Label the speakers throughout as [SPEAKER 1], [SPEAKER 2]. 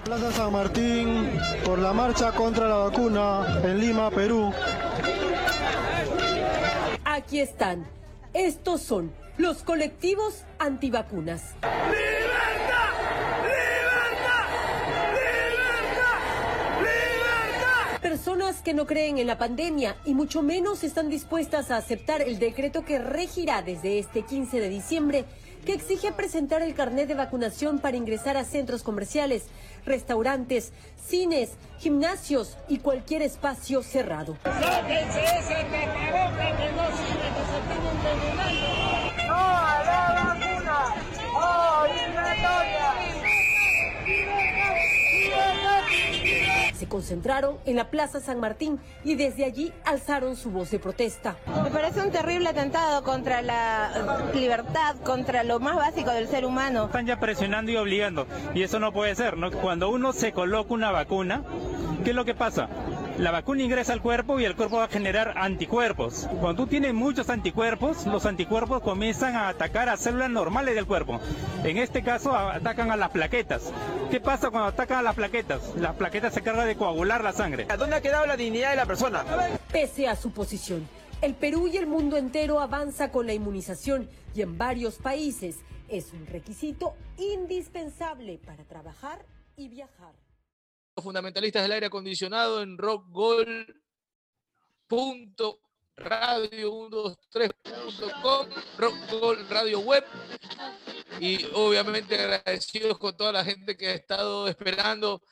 [SPEAKER 1] la Plaza San Martín por la marcha contra la vacuna en Lima, Perú.
[SPEAKER 2] Aquí están. Estos son los colectivos antivacunas.
[SPEAKER 3] ¡Libertad! ¡Libertad! ¡Libertad! ¡Libertad!
[SPEAKER 2] Personas que no creen en la pandemia y mucho menos están dispuestas a aceptar el decreto que regirá desde este 15 de diciembre que exige presentar el carnet de vacunación para ingresar a centros comerciales, restaurantes, cines, gimnasios y cualquier espacio cerrado.
[SPEAKER 3] ¡Sáquense ese tapaboca que no sirve, que se están envenenando! ¡No a la vacuna! ¡Obligatoria! ¡Libertad! ¡Libertad!
[SPEAKER 2] Se concentraron en la Plaza San Martín y desde allí alzaron su voz de protesta.
[SPEAKER 4] Me parece un terrible atentado contra la libertad, contra lo más básico del ser humano.
[SPEAKER 5] Están ya presionando y obligando y eso no puede ser, ¿no? Cuando uno se coloca una vacuna, ¿qué es lo que pasa? La vacuna ingresa al cuerpo y el cuerpo va a generar anticuerpos. Cuando tú tienes muchos anticuerpos, los anticuerpos comienzan a atacar a células normales del cuerpo. En este caso atacan a las plaquetas. ¿Qué pasa cuando atacan a las plaquetas? Las plaquetas se cargan de coagular la sangre.
[SPEAKER 6] ¿Dónde ha quedado la dignidad de la persona?
[SPEAKER 2] Pese a su posición, el Perú y el mundo entero avanza con la inmunización y en varios países es un requisito indispensable para trabajar y viajar.
[SPEAKER 7] Fundamentalistas del aire acondicionado en rockgol.radio123.com, rockgol radio web y obviamente agradecidos con toda la gente que ha estado esperando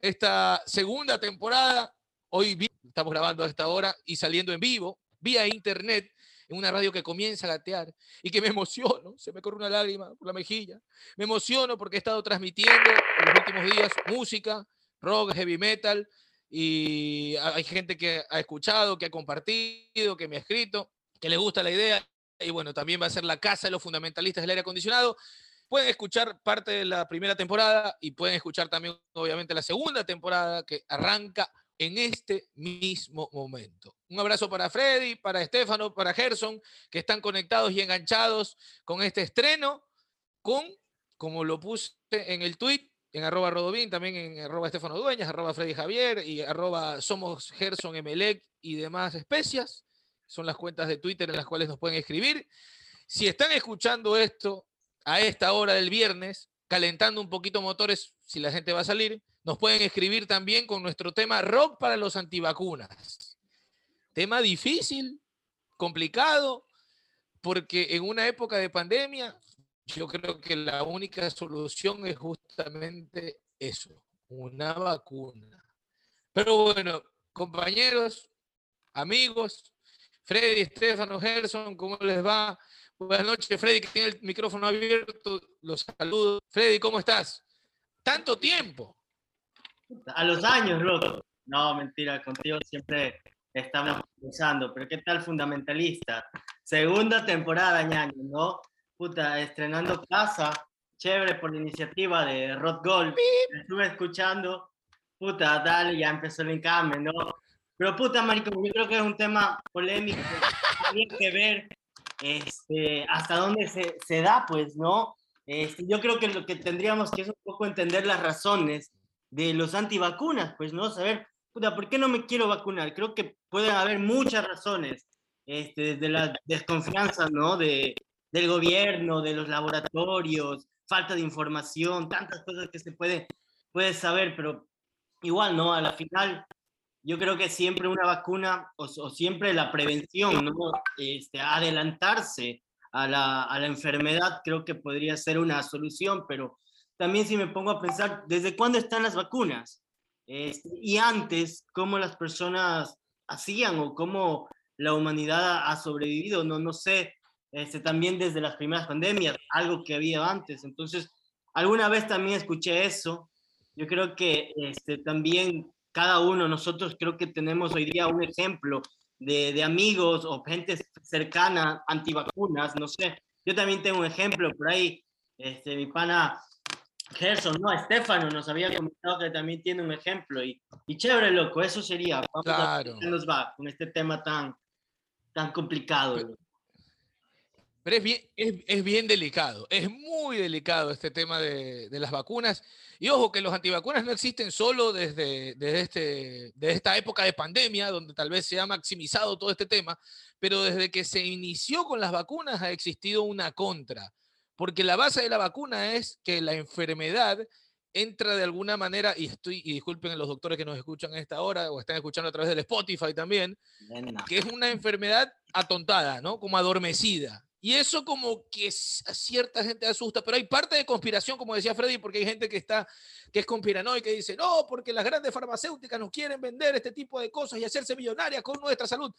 [SPEAKER 7] esta segunda temporada. Hoy estamos grabando a esta hora y saliendo en vivo, vía internet, en una radio que comienza a gatear y que me emociono, se me corre una lágrima por la mejilla. Me emociono porque he estado transmitiendo en los últimos días música, rock, heavy metal y ha- hay gente que ha escuchado, que ha compartido, que me ha escrito, que le gusta la idea y bueno, también va a ser la casa de los fundamentalistas del aire acondicionado. Pueden escuchar parte de la primera temporada y pueden escuchar también, obviamente, la segunda temporada que arranca en este mismo momento. Un abrazo para Freddy, para Estefano, para Gerson, que están conectados y enganchados con este estreno, con, como lo puse en el tweet, en arroba Rodobín, también en arroba Estefano Dueñas, arroba Freddy Javier y arroba Somos Gerson Emelec y demás especias. Son las cuentas de Twitter en las cuales nos pueden escribir. Si están escuchando esto a esta hora del viernes, calentando un poquito motores, si la gente va a salir, nos pueden escribir también con nuestro tema rock para los antivacunas. Tema difícil, complicado, porque en una época de pandemia, yo creo que la única solución es justamente eso, una vacuna. Pero bueno, compañeros, amigos, Freddy, Estefano, Gerson, ¿cómo les va? Buenas noches, Freddy, que tiene el micrófono abierto. Los saludo. Freddy, ¿cómo estás? Tanto tiempo.
[SPEAKER 8] A los años, loco. No, mentira, contigo siempre estamos pensando. Pero ¿qué tal fundamentalista? Segunda temporada, ñaño, ¿no? Puta, estrenando casa. Chévere por la iniciativa de Rod Gold. Estuve escuchando. Puta, dale, ya empezó el encame, ¿no? Pero puta, marico, yo creo que es un tema polémico. Hay que ver este, hasta dónde se, se da, pues, ¿no? Este, yo creo que lo que tendríamos que es un poco entender las razones de los antivacunas, pues, ¿no? Saber, puta, ¿por qué no me quiero vacunar? Creo que pueden haber muchas razones, este, desde la desconfianza, ¿no? De, del gobierno, de los laboratorios, falta de información, tantas cosas que se puede, puede saber, pero igual, ¿no? A la final, yo creo que siempre una vacuna o, siempre la prevención, ¿no? Este, adelantarse a la, a la enfermedad creo que podría ser una solución, pero también si me pongo a pensar, ¿desde cuándo están las vacunas? Este, y antes, ¿cómo las personas hacían o cómo la humanidad ha sobrevivido? No, no sé, este, también desde las primeras pandemias, algo que había antes. Entonces, alguna vez también escuché eso. Yo creo que este, también cada uno, nosotros creo que tenemos hoy día un ejemplo de, de amigos o gente cercana antivacunas, no sé. Yo también tengo un ejemplo por ahí, este, mi pana Gerson, no, Estefano nos había comentado que también tiene un ejemplo y, y chévere, loco, eso sería. Vamos
[SPEAKER 7] Claro.
[SPEAKER 8] a ver qué nos va con este tema tan, tan complicado. loco.
[SPEAKER 7] Pero es bien, es, es bien delicado, es muy delicado este tema de, de las vacunas. Y ojo, que los antivacunas no existen solo desde, desde, este, desde esta época de pandemia, donde tal vez se ha maximizado todo este tema, pero desde que se inició con las vacunas ha existido una contra, porque la base de la vacuna es que la enfermedad entra de alguna manera, y estoy, y disculpen a los doctores que nos escuchan a esta hora o están escuchando a través del Spotify también, que es una enfermedad atontada, ¿no? Como adormecida. Y eso como que a cierta gente asusta, pero hay parte de conspiración, como decía Freddy, porque hay gente que está, que es conspiranoica y dice, no, porque las grandes farmacéuticas nos quieren vender este tipo de cosas y hacerse millonarias con nuestra salud.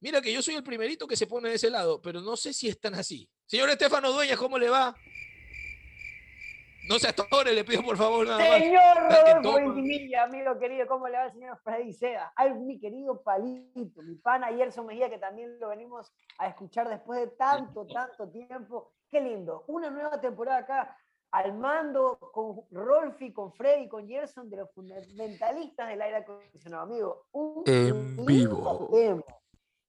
[SPEAKER 7] Mira que yo soy el primerito que se pone de ese lado, pero no sé si están así. Señor Estefano Dueñas, ¿cómo le va? No se atore, le pido por favor nada más.
[SPEAKER 9] Señor
[SPEAKER 7] que
[SPEAKER 9] Rodolfo
[SPEAKER 7] toma.
[SPEAKER 9] Ventimilla, amigo querido, ¿cómo le va el señor Freddy Seda? Ay, mi querido Palito, mi pana Yerson Mejía, que también lo venimos a escuchar después de tanto, tanto tiempo. Qué lindo. Una nueva temporada acá al mando con Rolfi, con Freddy, con Gerson, de los fundamentalistas del aire acondicionado, amigo. Un
[SPEAKER 7] En
[SPEAKER 9] lindo
[SPEAKER 7] vivo.
[SPEAKER 9] tema.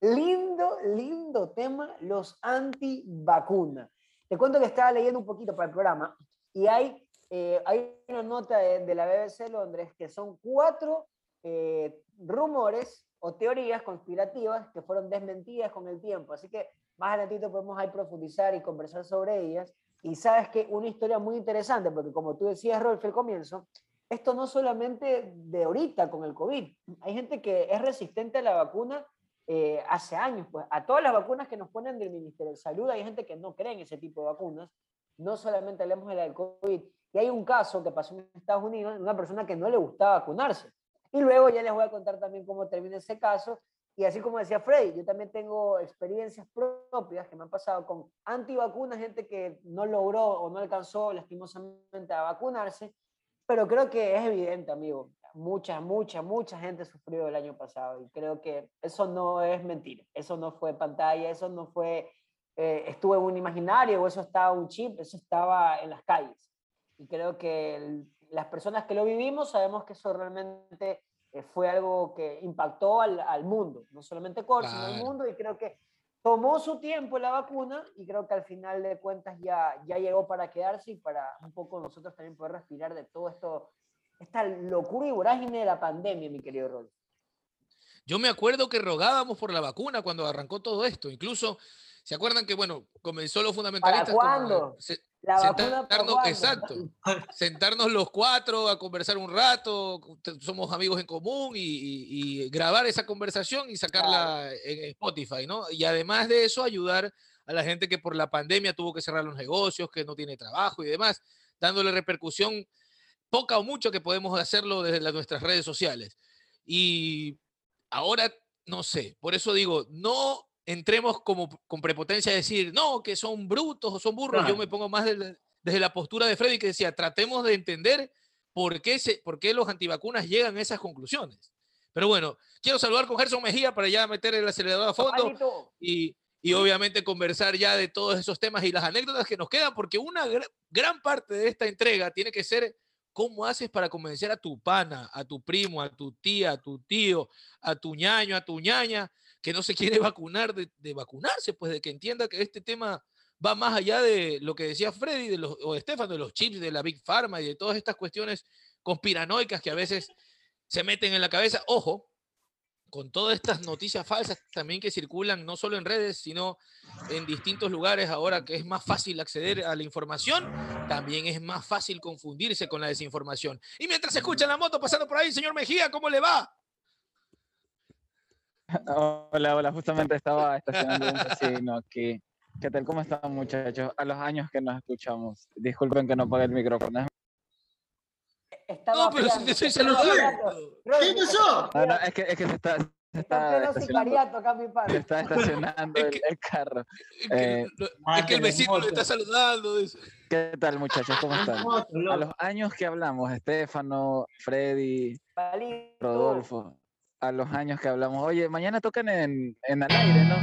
[SPEAKER 9] Lindo, lindo tema, los antivacunas. Te cuento que estaba leyendo un poquito para el programa y hay, eh, hay una nota de, la BBC Londres que son cuatro eh, rumores o teorías conspirativas que fueron desmentidas con el tiempo. Así que más adelantito podemos ahí profundizar y conversar sobre ellas. Y sabes que una historia muy interesante, porque como tú decías, Rolf, al comienzo, esto no solamente de ahorita con el COVID. Hay gente que es resistente a la vacuna eh, hace años. Pues, a todas las vacunas que nos ponen del Ministerio de Salud, hay gente que no cree en ese tipo de vacunas. No solamente hablemos de la del COVID. Y hay un caso que pasó en Estados Unidos una persona que no le gustaba vacunarse. Y luego ya les voy a contar también cómo termina ese caso. Y así como decía Freddy, yo también tengo experiencias propias que me han pasado con antivacunas, gente que no logró o no alcanzó lastimosamente a vacunarse, pero creo que es evidente, amigo. Mucha, mucha, mucha gente sufrió el año pasado y creo que eso no es mentira. Eso no fue pantalla, eso no fue, eh, estuvo en un imaginario o eso estaba un chip, eso estaba en las calles. Y creo que el- las personas que lo vivimos sabemos que eso realmente eh, fue algo que impactó al, al mundo, no solamente Cor, sino al
[SPEAKER 7] Claro.
[SPEAKER 9] mundo, y creo que tomó su tiempo la vacuna y creo que al final de cuentas ya, ya llegó para quedarse y para un poco nosotros también poder respirar de todo esto, esta locura y vorágine de la pandemia, mi querido Rol.
[SPEAKER 7] Yo me acuerdo que rogábamos por la vacuna cuando arrancó todo esto. Incluso, ¿se acuerdan que, bueno, comenzó los fundamentalistas? como,
[SPEAKER 9] cuándo?
[SPEAKER 7] se-
[SPEAKER 9] La para
[SPEAKER 7] sentarnos,
[SPEAKER 9] cuándo?
[SPEAKER 7] exacto. Sentarnos los cuatro a conversar un rato, somos amigos en común y, y- y grabar esa conversación y sacarla en Spotify, ¿no? Y además de eso, ayudar a la gente que por la pandemia tuvo que cerrar los negocios, que no tiene trabajo y demás, dándole repercusión poca o mucho que podemos hacerlo desde las- nuestras redes sociales. Y ahora, no sé, por eso digo, no entremos como con prepotencia a decir, no, que son brutos o son burros. Yo me pongo más desde, desde la postura de Freddy que decía, tratemos de entender por qué, se, por qué los antivacunas llegan a esas conclusiones. Pero bueno, quiero saludar con Gerson Mejía para ya meter el acelerador a fondo y, y obviamente conversar ya de todos esos temas y las anécdotas que nos quedan, porque una gra- gran parte de esta entrega tiene que ser cómo haces para convencer a tu pana, a tu primo, a tu tía, a tu tío, a tu ñaño, a tu ñaña, que no se quiere vacunar, de, vacunarse, pues de que entienda que este tema va más allá de lo que decía Freddy de los, o Estefano, de los chips, de la Big Pharma y de todas estas cuestiones conspiranoicas que a veces se meten en la cabeza. Ojo, con todas estas noticias falsas también que circulan no solo en redes, sino en distintos lugares ahora que es más fácil acceder a la información, también es más fácil confundirse con la desinformación. Y mientras se escucha la moto pasando por ahí, señor Mejía, ¿cómo le va?
[SPEAKER 10] Hola, hola, justamente estaba estacionando un vecino aquí. ¿Qué tal? ¿Cómo están muchachos? A los años que nos escuchamos. Disculpen que no apague el micrófono.
[SPEAKER 9] estaba
[SPEAKER 7] No, pero si te estoy
[SPEAKER 9] estaba
[SPEAKER 7] saludando.
[SPEAKER 8] ¿Qué pasó?
[SPEAKER 10] No, no, es que, es que se está, se
[SPEAKER 9] Está
[SPEAKER 10] estacionando, se está estacionando
[SPEAKER 7] Es
[SPEAKER 10] el,
[SPEAKER 7] que-
[SPEAKER 10] el carro.
[SPEAKER 7] Es que,
[SPEAKER 10] Eh,
[SPEAKER 7] es que el vecino le está saludando.
[SPEAKER 10] ¿Qué tal muchachos? ¿Cómo están? A los años que hablamos, Estefano, Freddy. Rodolfo, a los años que hablamos. Oye, mañana tocan en, en al aire, ¿no?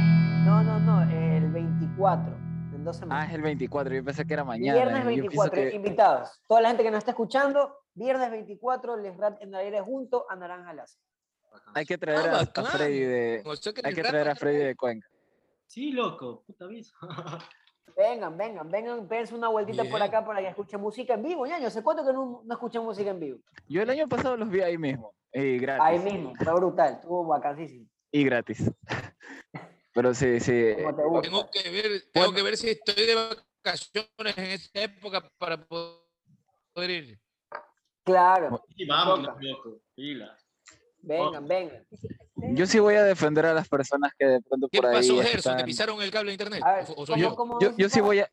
[SPEAKER 9] No, no, no, el 24, en dos
[SPEAKER 10] Ah,
[SPEAKER 9] semanas.
[SPEAKER 10] es el 24, yo pensé que era mañana.
[SPEAKER 9] Viernes
[SPEAKER 10] Yo pienso
[SPEAKER 9] 24,
[SPEAKER 10] que-
[SPEAKER 9] invitados. Toda la gente que nos está escuchando, viernes 24, Les Rat en el aire junto a Naranja Lazo.
[SPEAKER 10] hay que traer
[SPEAKER 7] Ah,
[SPEAKER 10] a. Freddy de,
[SPEAKER 7] O sea que
[SPEAKER 10] hay que traer a Freddy de Cuenca.
[SPEAKER 8] Sí, loco, puta.
[SPEAKER 9] Vengan, vengan, vengan, péguense una vueltita por acá para que escuchen música en vivo, ñaño. ¿Hace cuánto que no, no escuchan música en vivo?
[SPEAKER 10] Yo el año pasado los vi ahí mismo, y gratis.
[SPEAKER 9] Ahí mismo, fue brutal, estuvo bacanísimo.
[SPEAKER 10] Y gratis. Pero sí, sí.
[SPEAKER 7] Tengo que ver, tengo que ver si estoy de vacaciones en esa época para poder ir.
[SPEAKER 9] Claro,
[SPEAKER 8] Sí, vámonos, loco. Pila.
[SPEAKER 9] Vengan, vengan.
[SPEAKER 10] Yo sí voy a defender a las personas que de pronto
[SPEAKER 7] ¿Qué
[SPEAKER 10] por ahí
[SPEAKER 7] pasó, Gerson? ¿Te
[SPEAKER 10] están-
[SPEAKER 7] pisaron el cable de internet?
[SPEAKER 9] Ver,
[SPEAKER 7] ¿O- o soy
[SPEAKER 9] ¿cómo-
[SPEAKER 7] yo?
[SPEAKER 10] yo, sí voy a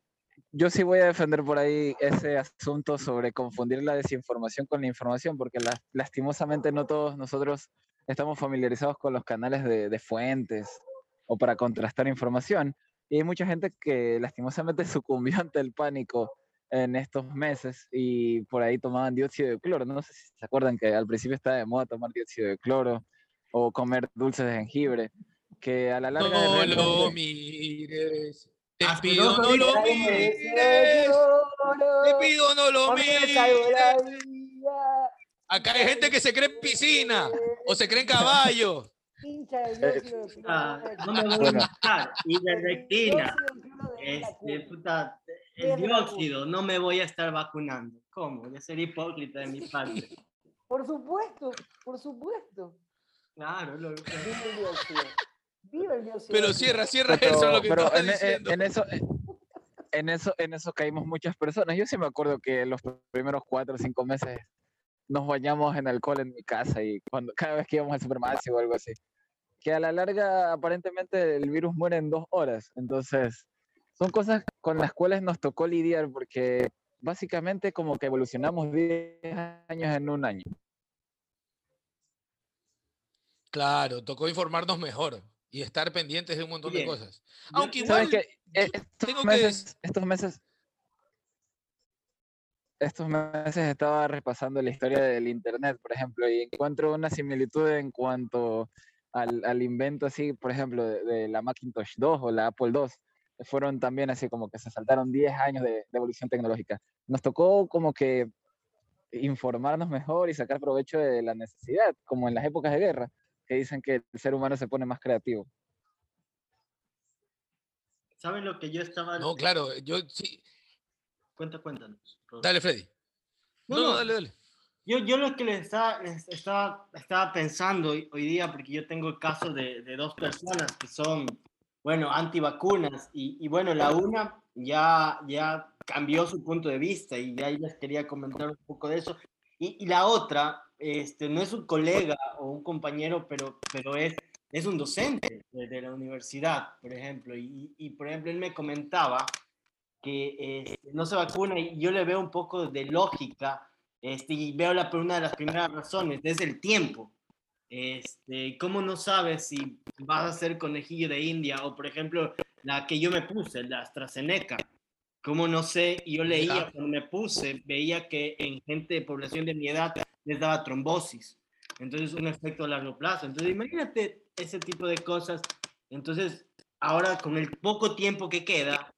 [SPEAKER 10] yo sí voy a defender por ahí ese asunto sobre confundir la desinformación con la información, porque la- lastimosamente no todos nosotros estamos familiarizados con los canales de, de fuentes o para contrastar información. Y hay mucha gente que lastimosamente sucumbió ante el pánico en estos meses y por ahí tomaban dióxido de cloro. No sé si se acuerdan que al principio estaba de moda tomar dióxido de cloro o comer dulces de jengibre, que a la larga...
[SPEAKER 7] No lo mires. Te pido no lo mires. Te pido no lo mires. Acá hay gente que se cree en piscina o se cree en caballo.
[SPEAKER 8] Ah, no me voy a matar. Este, puta, el dióxido, no me voy a estar vacunando. ¿Cómo? De ser hipócrita de mi parte.
[SPEAKER 9] Por supuesto, por supuesto.
[SPEAKER 8] Claro, loco.
[SPEAKER 9] Viva el dióxido. Viva el dióxido.
[SPEAKER 7] Pero cierra, cierra
[SPEAKER 10] Pero,
[SPEAKER 7] eso lo que
[SPEAKER 10] pero en,
[SPEAKER 7] diciendo.
[SPEAKER 10] en eso, en eso, en eso caímos muchas personas. Yo sí me acuerdo que los primeros cuatro o cinco meses nos bañamos en alcohol en mi casa y cuando cada vez que íbamos al supermercado o algo así. Que a la larga aparentemente el virus muere en dos horas. Entonces, son cosas con las cuales nos tocó lidiar porque básicamente como que evolucionamos 10 años en un año.
[SPEAKER 7] Claro, tocó informarnos mejor y estar pendientes de un montón de cosas. Aunque
[SPEAKER 10] ¿Saben
[SPEAKER 7] igual?
[SPEAKER 10] Eh,
[SPEAKER 7] yo
[SPEAKER 10] estos
[SPEAKER 7] tengo que
[SPEAKER 10] meses, estos meses, estos meses estaba repasando la historia del internet, por ejemplo, y encuentro una similitud en cuanto al, al invento así, por ejemplo, de, de la Macintosh 2 o la Apple 2. Fueron también así como que se saltaron 10 años de, de evolución tecnológica. Nos tocó como que informarnos mejor y sacar provecho de la necesidad, como en las épocas de guerra, que dicen que el ser humano se pone más creativo.
[SPEAKER 8] ¿Sabes lo que yo estaba...
[SPEAKER 7] no, claro, yo sí.
[SPEAKER 8] Cuenta, cuéntanos.
[SPEAKER 7] Dale, Freddy.
[SPEAKER 8] No,
[SPEAKER 7] No, no,
[SPEAKER 8] no.
[SPEAKER 7] dale, dale.
[SPEAKER 8] Yo, yo lo que les estaba, les estaba, estaba pensando hoy, hoy día, porque yo tengo el caso de, de dos personas que son, bueno, antivacunas, y, y bueno, la una ya, ya cambió su punto de vista y ahí les quería comentar un poco de eso. Y, la otra, este, no es un colega o un compañero, pero, pero es, es un docente de, de la universidad, por ejemplo. Y, y, por ejemplo, él me comentaba que este, no se vacuna y yo le veo un poco de lógica este, y veo la, una de las primeras razones, es el tiempo. Este, ¿Cómo no sabes si vas a ser conejillo de India o, por ejemplo, la que yo me puse, la AstraZeneca? ¿Cómo no sé? Yo leía, cuando me puse, veía que en gente de población de mi edad les daba trombosis. Entonces, un efecto a largo plazo. Entonces, imagínate ese tipo de cosas. Entonces, ahora con el poco tiempo que queda,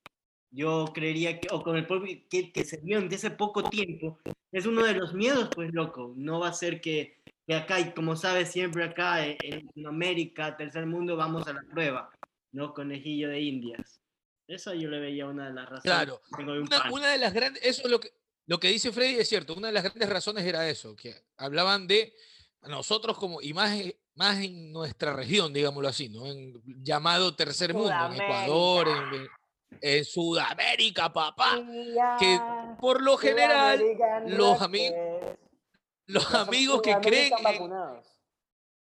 [SPEAKER 8] yo creería que, o con el poco que, que se vio en ese poco tiempo, es uno de los miedos, pues loco. No va a ser que, que acá, y como sabes, siempre acá en, en Latinoamérica, tercer mundo, vamos a la prueba, ¿no? Conejillo de Indias. Eso yo le veía una de las razones.
[SPEAKER 7] Claro.
[SPEAKER 8] que tengo de un
[SPEAKER 7] Una, de las grandes, eso es lo que, lo que dice Freddy es cierto, una de las grandes razones era eso, que hablaban de nosotros como, y más, eh, más en nuestra región, digámoslo así, ¿no? En llamado tercer mundo, en Ecuador, en, en Sudamérica, papá, que por lo general los, ami- los amigos que creen en-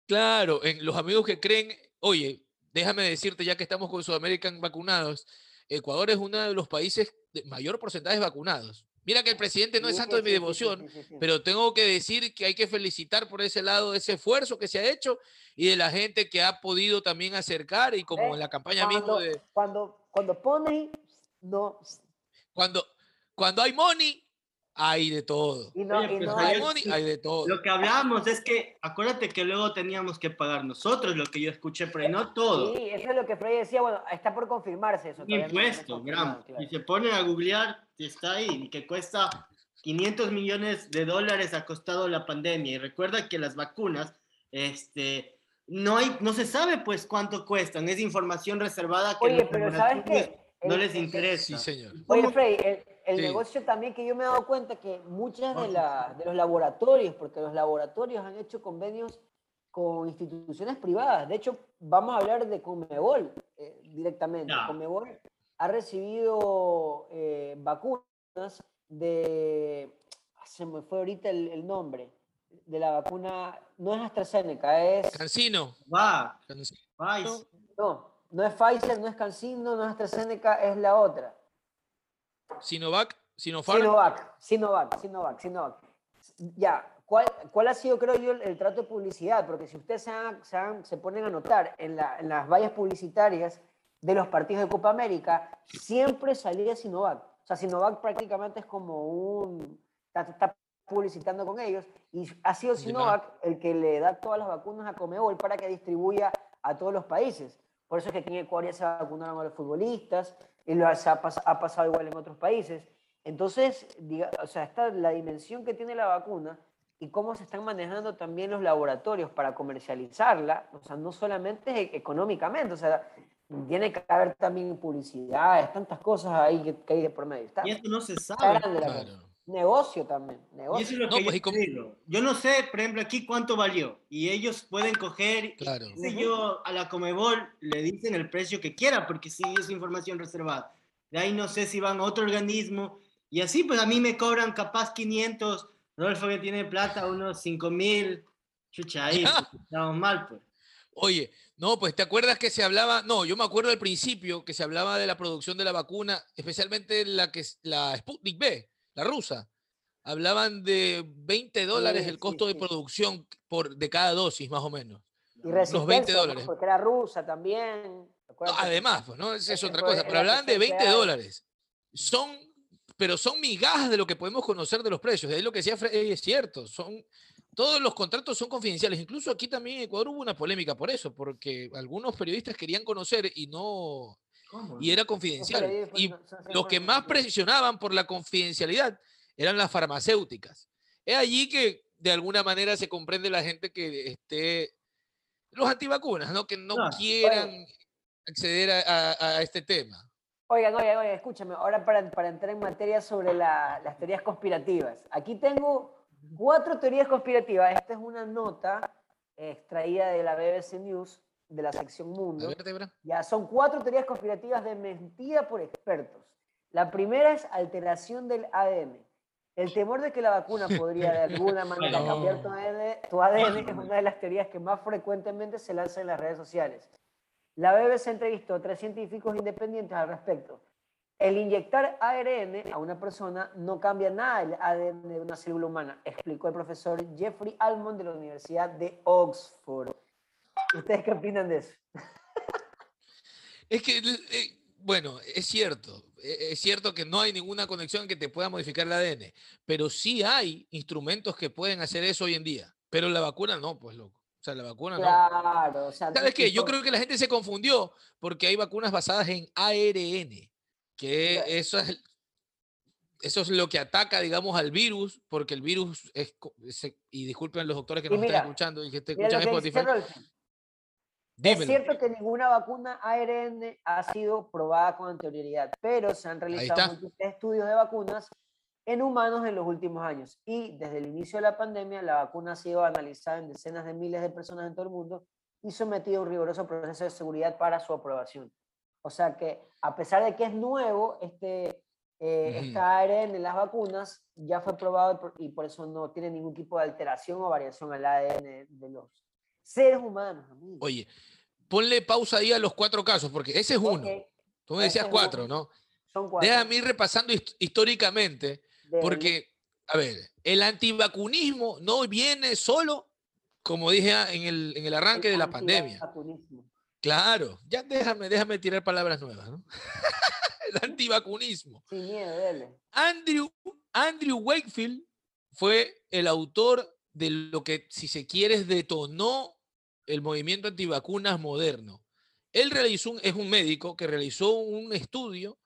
[SPEAKER 7] Claro, en los amigos que creen, oye, déjame decirte ya que estamos con Sudamerican vacunados, Ecuador es uno de los países de mayor porcentaje vacunados. Mira que el presidente no es santo de mi devoción, pero tengo que decir que hay que felicitar por ese lado ese esfuerzo que se ha hecho y de la gente que ha podido también acercar y como en la campaña mismo
[SPEAKER 9] Cuando,
[SPEAKER 7] de
[SPEAKER 9] cuando, cuando pone, no,
[SPEAKER 7] cuando cuando hay money hay de todo.
[SPEAKER 9] y no,
[SPEAKER 8] Oye,
[SPEAKER 9] y
[SPEAKER 8] pues,
[SPEAKER 9] no
[SPEAKER 7] hay money hay de todo.
[SPEAKER 8] Lo que hablábamos es que, acuérdate que luego teníamos que pagar nosotros lo que yo escuché, pero no todo.
[SPEAKER 9] Sí, eso es lo que Freddy decía, bueno, está por confirmarse eso. No- no
[SPEAKER 8] impuesto, gran.
[SPEAKER 9] claro.
[SPEAKER 8] Y se ponen a googlear, y está ahí, y que cuesta 500 millones de dólares ha costado la pandemia. Y recuerda que las vacunas, este, no hay, no se sabe pues cuánto cuestan, es información reservada que
[SPEAKER 9] Oye, pero ¿sabes qué?
[SPEAKER 8] no
[SPEAKER 9] El-
[SPEAKER 8] les
[SPEAKER 9] el-
[SPEAKER 8] interesa.
[SPEAKER 7] Sí, señor.
[SPEAKER 9] Oye, Frey, el, el
[SPEAKER 7] Sí.
[SPEAKER 9] negocio también que yo me he dado cuenta que muchas de, la- de los laboratorios, porque los laboratorios han hecho convenios con instituciones privadas. De hecho, vamos a hablar de Comebol eh, directamente.
[SPEAKER 8] Ya.
[SPEAKER 9] Comebol ha recibido eh, vacunas de... ah, Se me fue ahorita el, el nombre de la vacuna. No es AstraZeneca, es...
[SPEAKER 7] Cancino.
[SPEAKER 8] Va,
[SPEAKER 7] Cancino.
[SPEAKER 9] No, no es Pfizer, no es CanSino, no es AstraZeneca, es la otra.
[SPEAKER 7] Sinovac. Sinopharm.
[SPEAKER 9] Sinovac, Sinovac, Sinovac, Sinovac. Ya, ¿cuál, cuál ha sido, creo yo, el, el trato de publicidad? Porque si ustedes se, han- se, han- se ponen a notar en, la- en las vallas publicitarias de los partidos de Copa América, siempre salía Sinovac. O sea, Sinovac prácticamente es como un... Está, está publicitando con ellos y ha sido Sinovac el que le da todas las vacunas a Comebol para que distribuya a todos los países. Por eso es que aquí en Ecuador ya se vacunaron a los futbolistas y lo ha, se ha, pas- ha pasado igual en otros países. Entonces, diga, o sea, está la dimensión que tiene la vacuna y cómo se están manejando también los laboratorios para comercializarla, o sea, no solamente e- económicamente, o sea, tiene que haber también publicidades, tantas cosas ahí que, que hay de por medio. Está,
[SPEAKER 8] Y esto no se sabe.
[SPEAKER 7] Claro.
[SPEAKER 9] Negocio también,
[SPEAKER 8] Y eso es lo
[SPEAKER 7] No,
[SPEAKER 8] que
[SPEAKER 7] pues,
[SPEAKER 8] yo
[SPEAKER 7] y como-
[SPEAKER 8] digo. Yo no sé, por ejemplo, aquí cuánto valió. Y ellos pueden coger, y,
[SPEAKER 7] Claro.
[SPEAKER 8] sé yo, a la Comebol le dicen el precio que quiera, porque sí es información reservada. De ahí no sé si van a otro organismo. Y así, pues a mí me cobran capaz 500. Rodolfo que tiene plata, unos 5000. Chucha, ahí estamos mal, pues.
[SPEAKER 7] Oye, no, pues te acuerdas que se hablaba, no, yo me acuerdo al principio que se hablaba de la producción de la vacuna, especialmente la que es la Sputnik B, la rusa. Hablaban de 20 dólares
[SPEAKER 9] Sí,
[SPEAKER 7] el
[SPEAKER 9] sí,
[SPEAKER 7] costo de
[SPEAKER 9] sí.
[SPEAKER 7] producción por, de cada dosis, más o menos.
[SPEAKER 9] Y
[SPEAKER 7] Los 20
[SPEAKER 9] resistencia, ¿no?
[SPEAKER 7] dólares.
[SPEAKER 9] porque era rusa también.
[SPEAKER 7] No, además, pues, ¿no? Esa es
[SPEAKER 9] Ese
[SPEAKER 7] otra cosa, pero hablaban de 20
[SPEAKER 9] antecedente.
[SPEAKER 7] dólares. Son, pero son migajas de lo que podemos conocer de los precios. De ahí lo que decía Freddy es cierto. Son, todos los contratos son confidenciales. Incluso aquí también en Ecuador hubo una polémica por eso, porque algunos periodistas querían conocer y no,
[SPEAKER 8] ¿Cómo?
[SPEAKER 7] y era confidencial. Y los que más presionaban por la confidencialidad eran las farmacéuticas. Es allí que de alguna manera se comprende la gente que esté, los antivacunas, ¿no? Que no quieran acceder a, a- a este tema.
[SPEAKER 9] Oigan, oigan, oigan, escúchame, ahora para, para entrar en materia sobre la- las teorías conspirativas. Aquí tengo cuatro teorías conspirativas. Esta es una nota extraída de la BBC News, de la sección Mundo. Ya, son cuatro teorías conspirativas desmentidas por expertos. La primera es alteración del ADN. El temor de que la vacuna podría de alguna manera
[SPEAKER 7] No.
[SPEAKER 9] cambiar tu ADN, tu ADN es una de las teorías que más frecuentemente se lanza en las redes sociales. La BBC entrevistó a tres científicos independientes al respecto. El inyectar ARN a una persona no cambia nada el ADN de una célula humana, explicó el profesor Jeffrey Almond de la Universidad de Oxford. ¿Ustedes qué opinan de eso?
[SPEAKER 7] Es que, eh, bueno, es cierto. eh, Es cierto que no hay ninguna conexión que te pueda modificar el ADN, pero sí hay instrumentos que pueden hacer eso hoy en día. Pero la vacuna no, pues loco. O sea, la vacuna no.
[SPEAKER 9] Claro, o sea,
[SPEAKER 7] ¿Sabes qué? Yo creo que la gente se confundió porque hay vacunas basadas en ARN, que eso es, eso es lo que ataca, digamos, al virus, porque el virus es, y disculpen los doctores que nos
[SPEAKER 9] mira,
[SPEAKER 7] están escuchando y que te
[SPEAKER 9] Mira
[SPEAKER 7] escuchan en
[SPEAKER 9] lo que dice
[SPEAKER 7] Spotify,
[SPEAKER 9] Rolfi. Es
[SPEAKER 7] dímelo.
[SPEAKER 9] cierto que ninguna vacuna ARN ha sido probada con anterioridad, pero se han realizado estudios de vacunas en humanos en los últimos años. Y desde el inicio de la pandemia, la vacuna ha sido analizada en decenas de miles de personas en todo el mundo y sometida a un riguroso proceso de seguridad para su aprobación. O sea que, a pesar de que es nuevo, este, eh,
[SPEAKER 7] Ujú.
[SPEAKER 9] esta ARN en las vacunas ya fue probado y por eso no tiene ningún tipo de alteración o variación al ADN de los seres humanos. amigos.
[SPEAKER 7] Oye, ponle pausa ahí a los cuatro casos, porque ese es uno. Tú me decías cuatro,
[SPEAKER 9] uno.
[SPEAKER 7] ¿no?
[SPEAKER 9] Son cuatro.
[SPEAKER 7] Déjame ir repasando hist- históricamente, porque, a ver, el antivacunismo no viene solo, como dije en el, en el arranque de la pandemia. Claro, ya déjame, déjame tirar palabras nuevas, ¿no? el antivacunismo.
[SPEAKER 9] Sin miedo, dele.
[SPEAKER 7] Andrew, Andrew Wakefield fue el autor de lo que, si se quiere, detonó el movimiento antivacunas moderno. Él realizó, un- es un médico que realizó un estudio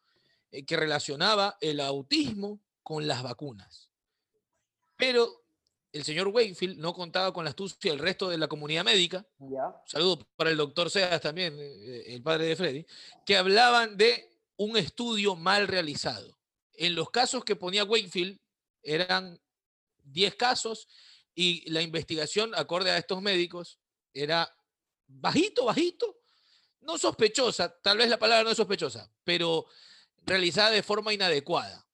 [SPEAKER 7] eh, que relacionaba el autismo con las vacunas. Pero el señor Wakefield no contaba con la astucia del resto de la comunidad médica.
[SPEAKER 9] Ya.
[SPEAKER 7] Saludos para el doctor Seas también, eh, el padre de Freddy, que hablaban de un estudio mal realizado. En los casos que ponía Wakefield eran 10 casos y la investigación, acorde a estos médicos, era bajito, bajito, no sospechosa, tal vez la palabra no es sospechosa, pero realizada de forma inadecuada.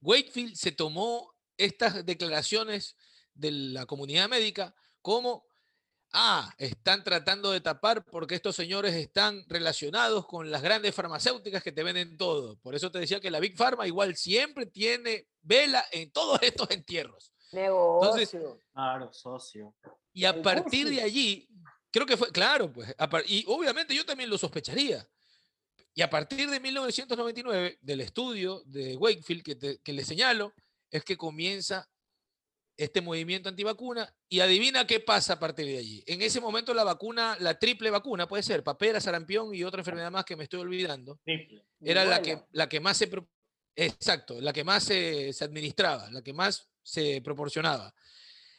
[SPEAKER 7] Wakefield se tomó estas declaraciones de la comunidad médica como, ah, están tratando de tapar porque estos señores están relacionados con las grandes farmacéuticas que te venden todo. Por eso te decía que la Big Pharma igual siempre tiene vela en todos estos entierros.
[SPEAKER 9] Negocio.
[SPEAKER 8] Claro, socio.
[SPEAKER 7] Y a partir de allí, creo que fue, claro, pues, y obviamente yo también lo sospecharía. Y a partir de 1999, del estudio de Wakefield que, te- que le señalo, es que comienza este movimiento antivacuna y adivina qué pasa a partir de allí. En ese momento la vacuna, la triple vacuna, puede ser papera, sarampión y otra enfermedad más que me estoy olvidando,
[SPEAKER 8] Triple.
[SPEAKER 7] era la que, la que más se... Exacto, la que más se, se administraba, la que más se proporcionaba.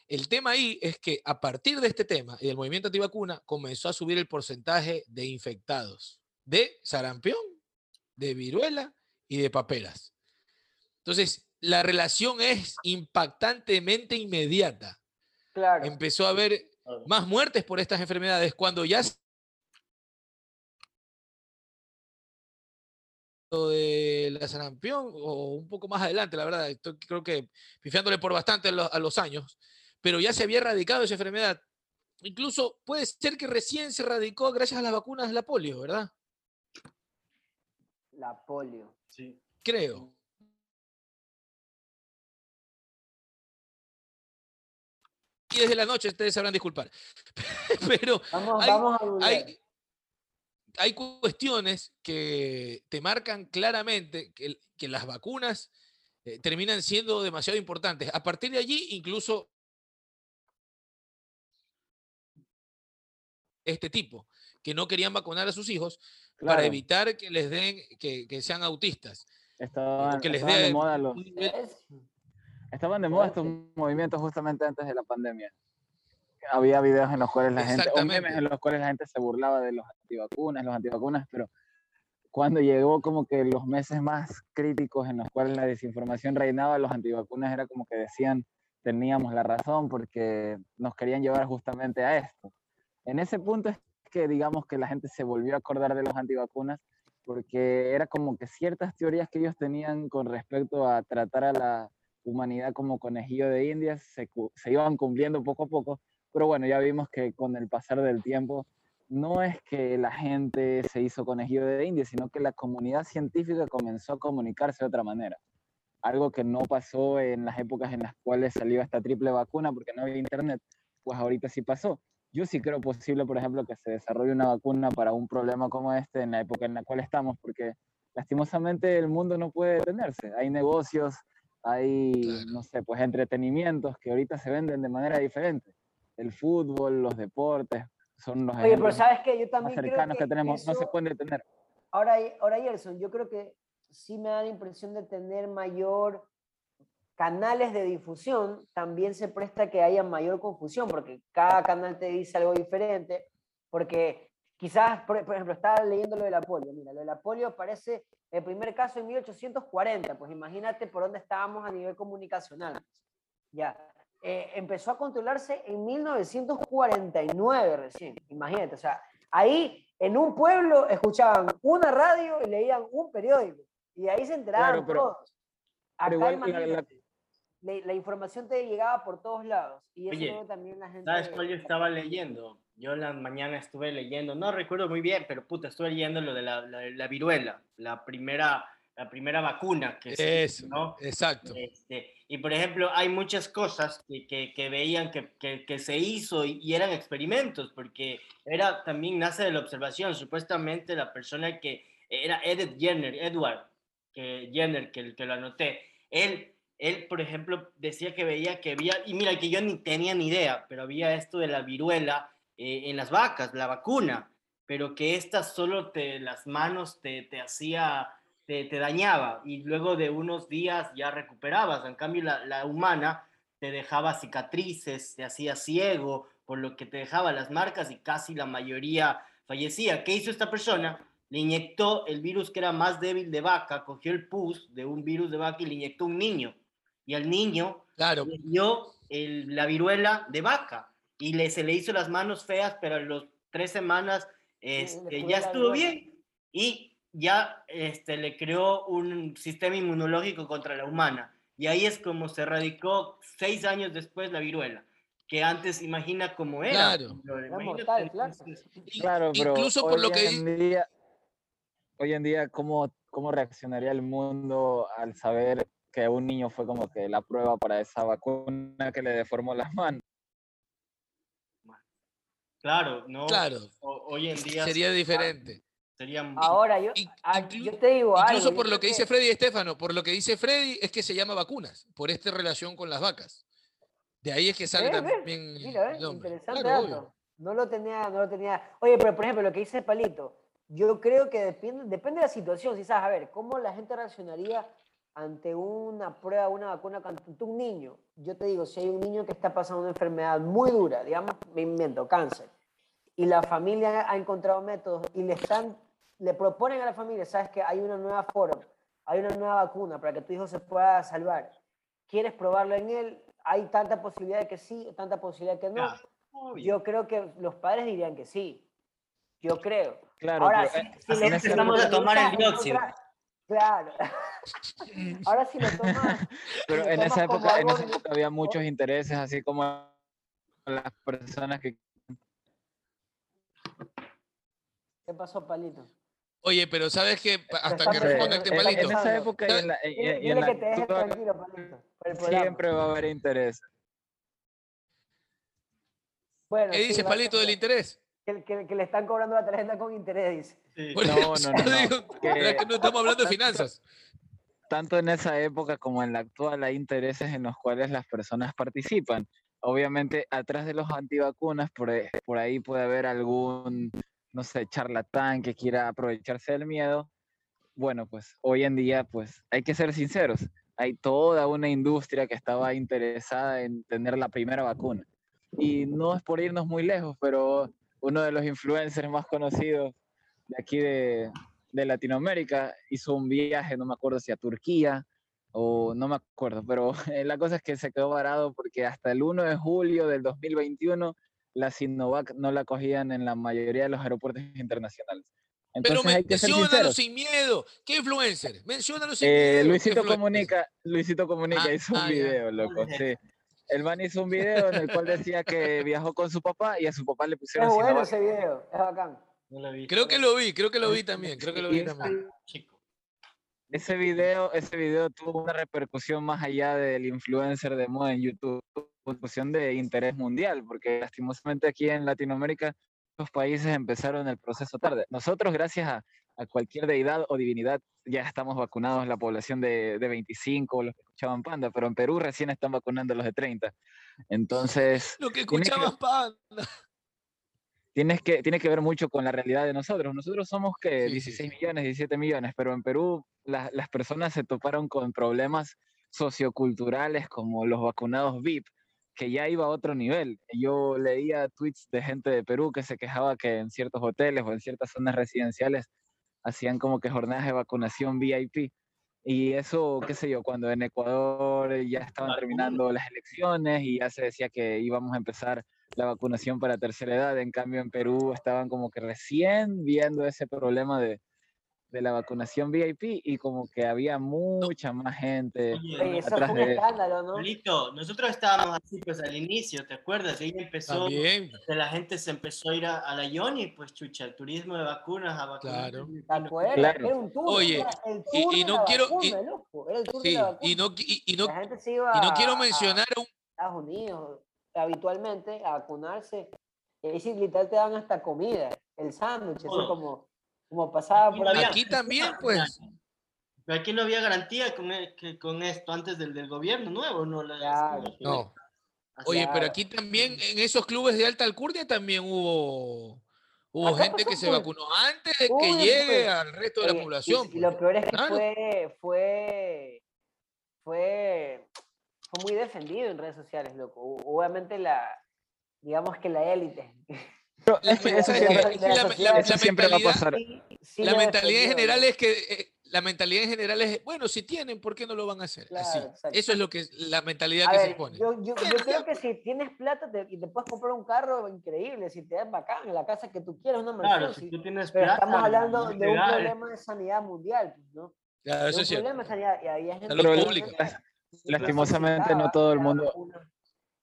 [SPEAKER 7] El tema ahí es que a partir de este tema y del movimiento antivacuna comenzó a subir el porcentaje de infectados de sarampión, de viruela y de paperas. Entonces, la relación es impactantemente inmediata.
[SPEAKER 9] Claro.
[SPEAKER 7] Empezó a haber más muertes por estas enfermedades cuando ya de la sarampión o un poco más adelante, la verdad, estoy- creo que pifiándole por bastante a los, a los años, pero ya se había erradicado esa enfermedad. Incluso puede ser que recién se erradicó gracias a las vacunas de la polio, ¿verdad?
[SPEAKER 9] La polio.
[SPEAKER 8] Sí.
[SPEAKER 7] Creo. Y desde la noche ustedes sabrán disculpar. Pero
[SPEAKER 9] Vamos,
[SPEAKER 7] hay,
[SPEAKER 9] vamos a
[SPEAKER 7] hay, hay cuestiones que te marcan claramente que, las vacunas eh, terminan siendo demasiado importantes. A partir de allí, incluso este tipo, que no querían vacunar a sus hijos para evitar que les den, que, que sean autistas.
[SPEAKER 10] Estaban,
[SPEAKER 7] que les
[SPEAKER 10] estaban de moda los, estaban de moda estos movimientos justamente antes de la pandemia. Había videos en los cuales la gente, o memes en los cuales la gente se burlaba de los antivacunas, los antivacunas, pero cuando llegó como que los meses más críticos en los cuales la desinformación reinaba, los antivacunas era como que decían teníamos la razón porque nos querían llevar justamente a esto. En ese punto es que digamos que la gente se volvió a acordar de los antivacunas porque era como que ciertas teorías que ellos tenían con respecto a tratar a la humanidad como conejillo de indias se, se iban cumpliendo poco a poco, pero bueno, ya vimos que con el pasar del tiempo no es que la gente se hizo conejillo de indias, sino que la comunidad científica comenzó a comunicarse de otra manera. Algo que no pasó en las épocas en las cuales salió esta triple vacuna porque no había internet, pues ahorita sí pasó. Yo sí creo posible, por ejemplo, que se desarrolle una vacuna para un problema como este en la época en la cual estamos, porque lastimosamente el mundo no puede detenerse. Hay negocios, hay, no sé, pues entretenimientos que ahorita se venden de manera diferente. El fútbol, los deportes, son los
[SPEAKER 9] Oye, pero ¿sabes qué? Yo
[SPEAKER 10] más
[SPEAKER 9] también creo
[SPEAKER 10] cercanos que,
[SPEAKER 9] que
[SPEAKER 10] tenemos, no se pueden detener.
[SPEAKER 9] Ahora, ahora Gerson, yo creo que sí me da la impresión de tener mayor canales de difusión, también se presta que haya mayor confusión, porque cada canal te dice algo diferente, porque quizás, por, por ejemplo, estaba leyendo lo de la polio, mira, lo de la polio aparece el primer caso en 1840, pues imagínate por dónde estábamos a nivel comunicacional. Ya, Eh, empezó a controlarse en 1949 recién, imagínate, o sea, ahí en un pueblo escuchaban una radio y leían un periódico, y ahí se enteraban
[SPEAKER 10] Claro, pero-
[SPEAKER 9] todos. Acá,
[SPEAKER 10] igual la- la-
[SPEAKER 9] información te llegaba por todos lados, y eso
[SPEAKER 8] Oye,
[SPEAKER 9] también la gente...
[SPEAKER 8] ¿Sabes cuál yo estaba leyendo? Yo la mañana estuve leyendo, no recuerdo muy bien, pero puta, estuve leyendo lo de la, la- la viruela, la primera, la primera vacuna que se
[SPEAKER 7] Eso,
[SPEAKER 8] ¿no?
[SPEAKER 7] exacto.
[SPEAKER 8] Este, y por ejemplo, hay muchas cosas que, que, que veían que, que, se hizo y, y eran experimentos, porque era también nace de la observación. Supuestamente la persona que era Edith Jenner, Edward que, Jenner, que, que lo anoté, él, él, por ejemplo, decía que veía que había, y mira que yo ni tenía ni idea, pero había esto de la viruela eh, en las vacas, la vacuna, pero que esta solo te, las manos te, te hacía te, te dañaba y luego de unos días ya recuperabas. En cambio, la, la humana te dejaba cicatrices, te hacía ciego, por lo que te dejaba las marcas y casi la mayoría fallecía. ¿Qué hizo esta persona? Le inyectó el virus que era más débil de vaca, cogió el pus de un virus de vaca y le inyectó a un niño. Y al niño
[SPEAKER 7] Claro.
[SPEAKER 8] le dio el- la viruela de vaca y le, se le hizo las manos feas, pero a los tres semanas este, ya estuvo bien y ya este, le creó un sistema inmunológico contra la humana. Y ahí es como se erradicó seis años después la viruela, que antes imagina cómo era.
[SPEAKER 7] Claro.
[SPEAKER 9] mortal,
[SPEAKER 10] pero
[SPEAKER 7] Incluso por
[SPEAKER 10] hoy
[SPEAKER 7] lo que
[SPEAKER 10] en día, hoy en día, ¿cómo, cómo reaccionaría el mundo al saber que un niño fue como que la prueba para esa vacuna que le deformó las manos?
[SPEAKER 8] Claro, ¿no?
[SPEAKER 7] Claro.
[SPEAKER 8] O- hoy en día
[SPEAKER 7] Sería diferente.
[SPEAKER 8] Sería muy-
[SPEAKER 9] Ahora, yo, ah, yo te digo algo.
[SPEAKER 7] Incluso por lo que dice Freddy Estefano, por lo que dice Freddy es que se llama vacunas, por esta relación con las vacas. De ahí es que sale también
[SPEAKER 9] Mira, interesante
[SPEAKER 7] Claro,
[SPEAKER 9] dato. No lo tenía, no lo tenía. Oye, pero por ejemplo, lo que dice Palito, yo creo que depende, depende de la situación. Si sabes, a ver, ¿cómo la gente reaccionaría ante una prueba, una vacuna ante un niño? Yo te digo, si hay un niño que está pasando una enfermedad muy dura, digamos, me invento, cáncer, y la familia ha encontrado métodos y le están, le proponen a la familia, sabes que hay una nueva forma, hay una nueva vacuna para que tu hijo se pueda salvar. ¿Quieres probarlo en él? Hay tanta posibilidad de que sí, tanta posibilidad de que no.
[SPEAKER 8] Claro.
[SPEAKER 9] Yo creo que los padres dirían que sí. Yo creo.
[SPEAKER 10] Claro,
[SPEAKER 9] Ahora,
[SPEAKER 10] pero,
[SPEAKER 9] si,
[SPEAKER 10] eh,
[SPEAKER 9] si le-
[SPEAKER 8] empezamos a tomar el dióxido.
[SPEAKER 9] Claro. Ahora si lo tomas.
[SPEAKER 10] pero
[SPEAKER 9] lo
[SPEAKER 10] en esa
[SPEAKER 9] tomas
[SPEAKER 10] época, en esa época había muchos intereses, así como las personas que
[SPEAKER 9] ¿Qué pasó, Palito?
[SPEAKER 7] Oye, pero sabes que hasta que responda este
[SPEAKER 9] está
[SPEAKER 10] en,
[SPEAKER 7] palito.
[SPEAKER 10] esa época y en la, y- y en la
[SPEAKER 9] que te dejes
[SPEAKER 10] actual,
[SPEAKER 9] tranquilo, Palito.
[SPEAKER 10] siempre va a haber interés.
[SPEAKER 9] Bueno,
[SPEAKER 7] ¿Qué
[SPEAKER 9] sí, a
[SPEAKER 7] palito, del interés?
[SPEAKER 9] Que, que- que le están cobrando la tarjeta con interés, dice.
[SPEAKER 8] Sí.
[SPEAKER 7] Por
[SPEAKER 10] No,
[SPEAKER 7] eso
[SPEAKER 10] no, no, no,
[SPEAKER 7] digo,
[SPEAKER 10] que-
[SPEAKER 7] ¿verdad que no estamos hablando de finanzas.
[SPEAKER 10] tanto en esa época como en la actual hay intereses en los cuales las personas participan. Obviamente, atrás de los antivacunas, por, por ahí puede haber algún, no sé, charlatán que quiera aprovecharse del miedo. Bueno, pues hoy en día, pues hay que ser sinceros. Hay toda una industria que estaba interesada en tener la primera vacuna. Y no es por irnos muy lejos, pero uno de los influencers más conocidos de aquí de, de Latinoamérica hizo un viaje, no me acuerdo si a Turquía o no me acuerdo, pero la cosa es que se quedó varado porque hasta el 1 de julio del 2021 la Sinovac no la cogían en la mayoría de los aeropuertos internacionales.
[SPEAKER 7] Pero
[SPEAKER 10] Entonces hay que
[SPEAKER 7] menciónalo sin miedo. ¿Qué influencer? Menciónalo sin
[SPEAKER 10] Eh,
[SPEAKER 7] miedo. ¿Qué
[SPEAKER 10] Luisito? Comunica, Luisito Comunica
[SPEAKER 7] Ah,
[SPEAKER 10] hizo un
[SPEAKER 7] ah, ya.
[SPEAKER 10] video, loco, sí. El man hizo un video en el cual decía que viajó con su papá y a su papá le
[SPEAKER 9] Es
[SPEAKER 10] pusieron
[SPEAKER 9] bueno
[SPEAKER 10] Sinovac.
[SPEAKER 9] ese video, es bacán.
[SPEAKER 8] No lo vi.
[SPEAKER 7] Creo que lo vi, creo que lo vi también. Creo que lo vi también.
[SPEAKER 8] Chico.
[SPEAKER 10] ese video, ese video tuvo una repercusión más allá del influencer de moda en YouTube, repercusión de interés mundial, porque lastimosamente aquí en Latinoamérica los países empezaron el proceso tarde. Nosotros, gracias a, a cualquier deidad o divinidad, ya estamos vacunados la población de, de 25, los que escuchaban Panda, pero en Perú recién están vacunando los de 30. Entonces,
[SPEAKER 7] Lo que escuchaban Panda.
[SPEAKER 10] tienes que, tiene que ver mucho con la realidad de nosotros. Nosotros somos que
[SPEAKER 7] Sí, sí,
[SPEAKER 10] 16
[SPEAKER 7] sí.
[SPEAKER 10] millones, 17 millones, pero en Perú la- las personas se toparon con problemas socioculturales como los vacunados VIP, que ya iba a otro nivel. Yo leía tweets de gente de Perú que se quejaba que en ciertos hoteles o en ciertas zonas residenciales hacían como que jornadas de vacunación VIP. Y eso, qué sé yo, cuando en Ecuador ya estaban terminando las elecciones y ya se decía que íbamos a empezar la vacunación para tercera edad. En cambio, en Perú estaban como que recién viendo ese problema de, de la vacunación VIP y como que había mucha más gente
[SPEAKER 8] Oye, no,
[SPEAKER 9] eso
[SPEAKER 10] atrás
[SPEAKER 9] fue un
[SPEAKER 10] de-
[SPEAKER 9] escándalo, ¿no?
[SPEAKER 8] Nosotros estábamos así pues al inicio, ¿te acuerdas? Ahí empezó,
[SPEAKER 7] También.
[SPEAKER 8] que la gente se empezó a ir a, a la Yoni, pues chucha, el turismo de vacunas, a vacunar.
[SPEAKER 7] Claro.
[SPEAKER 9] ¿Te acuerdas?
[SPEAKER 10] Claro.
[SPEAKER 9] Era un tour.
[SPEAKER 7] Oye,
[SPEAKER 9] era el
[SPEAKER 7] y-
[SPEAKER 9] tour
[SPEAKER 7] y no quiero-
[SPEAKER 9] vacuna,
[SPEAKER 7] y-
[SPEAKER 9] loco, Era el tour de
[SPEAKER 7] Sí,
[SPEAKER 9] la
[SPEAKER 7] y no, y, y no,
[SPEAKER 9] La gente se iba
[SPEAKER 7] y no quiero mencionar a un
[SPEAKER 9] Estados Unidos habitualmente a vacunarse. Y ahí literal te dan hasta comida, el sándwich, así como, como pasaba
[SPEAKER 8] Aquí
[SPEAKER 9] por
[SPEAKER 8] había-
[SPEAKER 7] Aquí también, pues.
[SPEAKER 8] Pero aquí no había garantía con, e- que- con esto antes del, del gobierno nuevo, ¿no? La-
[SPEAKER 9] Claro.
[SPEAKER 7] No. Oye, pero aquí también, en esos clubes de alta alcurnia también hubo, hubo
[SPEAKER 9] Acá
[SPEAKER 7] gente
[SPEAKER 9] pasó,
[SPEAKER 7] que se
[SPEAKER 9] pues.
[SPEAKER 7] vacunó antes de que llegue
[SPEAKER 9] pues.
[SPEAKER 7] al resto de la
[SPEAKER 9] Oye, y-
[SPEAKER 7] población.
[SPEAKER 9] Y,
[SPEAKER 7] pues.
[SPEAKER 9] lo peor es que
[SPEAKER 7] Claro.
[SPEAKER 9] fue, fue, fue, fue muy defendido en redes sociales, loco. Obviamente la, digamos que la élite.
[SPEAKER 10] Pero
[SPEAKER 7] La
[SPEAKER 10] es eso
[SPEAKER 7] mentalidad-
[SPEAKER 10] siempre,
[SPEAKER 7] es que la- la-
[SPEAKER 10] eso
[SPEAKER 7] la
[SPEAKER 10] siempre va a
[SPEAKER 7] mentalidad-
[SPEAKER 10] pasar.
[SPEAKER 9] sí- sí
[SPEAKER 7] la
[SPEAKER 9] lo
[SPEAKER 7] mentalidad en general es que eh, la mentalidad en general es bueno si tienen por qué no lo van a hacer
[SPEAKER 9] Claro,
[SPEAKER 7] así
[SPEAKER 9] exacto.
[SPEAKER 7] eso es lo que es la mentalidad
[SPEAKER 9] A
[SPEAKER 7] que
[SPEAKER 9] ver,
[SPEAKER 7] se pone
[SPEAKER 9] yo, yo, yo
[SPEAKER 7] Bueno,
[SPEAKER 9] creo que si tienes plata te- y te puedes comprar un carro increíble, si te das bacán, en la casa que tú quieras, una mansión.
[SPEAKER 8] Claro,
[SPEAKER 9] sí.
[SPEAKER 8] si tú tienes
[SPEAKER 9] Pero
[SPEAKER 8] plata,
[SPEAKER 9] estamos hablando
[SPEAKER 8] no
[SPEAKER 9] de un
[SPEAKER 8] legal.
[SPEAKER 9] problema de sanidad mundial, pues, ¿no?
[SPEAKER 7] Claro, eso es cierto
[SPEAKER 9] problema de sanidad. Y ahí hay gente
[SPEAKER 7] Salud
[SPEAKER 9] que
[SPEAKER 7] pública.
[SPEAKER 9] necesitaba-
[SPEAKER 10] Lastimosamente no todo el mundo,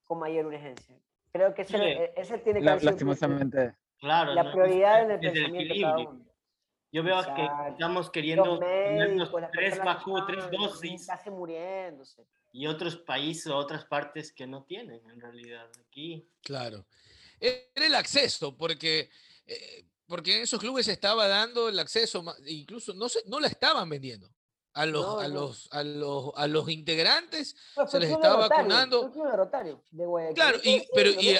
[SPEAKER 9] Con mayor urgencia. Creo que ese,
[SPEAKER 8] Sí.
[SPEAKER 9] ese tiene que
[SPEAKER 10] la-
[SPEAKER 9] sido
[SPEAKER 10] lastimosamente,
[SPEAKER 8] Claro,
[SPEAKER 9] la
[SPEAKER 8] no,
[SPEAKER 9] prioridad en el
[SPEAKER 8] es el
[SPEAKER 9] pensamiento de cada uno.
[SPEAKER 8] Yo veo
[SPEAKER 9] Exacto.
[SPEAKER 8] que estamos queriendo
[SPEAKER 9] médicos,
[SPEAKER 8] tres vacunas, tres dosis
[SPEAKER 9] casi muriéndose.
[SPEAKER 8] y otros países o otras partes que no tienen en realidad. Aquí,
[SPEAKER 7] claro era el acceso porque eh, porque en esos clubes se estaba dando el acceso incluso no se, no la estaban vendiendo a los
[SPEAKER 9] No,
[SPEAKER 7] a los a los a los integrantes se les
[SPEAKER 9] club de
[SPEAKER 7] estaba
[SPEAKER 9] Rotario,
[SPEAKER 7] vacunando
[SPEAKER 9] de Rotario de.
[SPEAKER 7] Claro, y, pero y,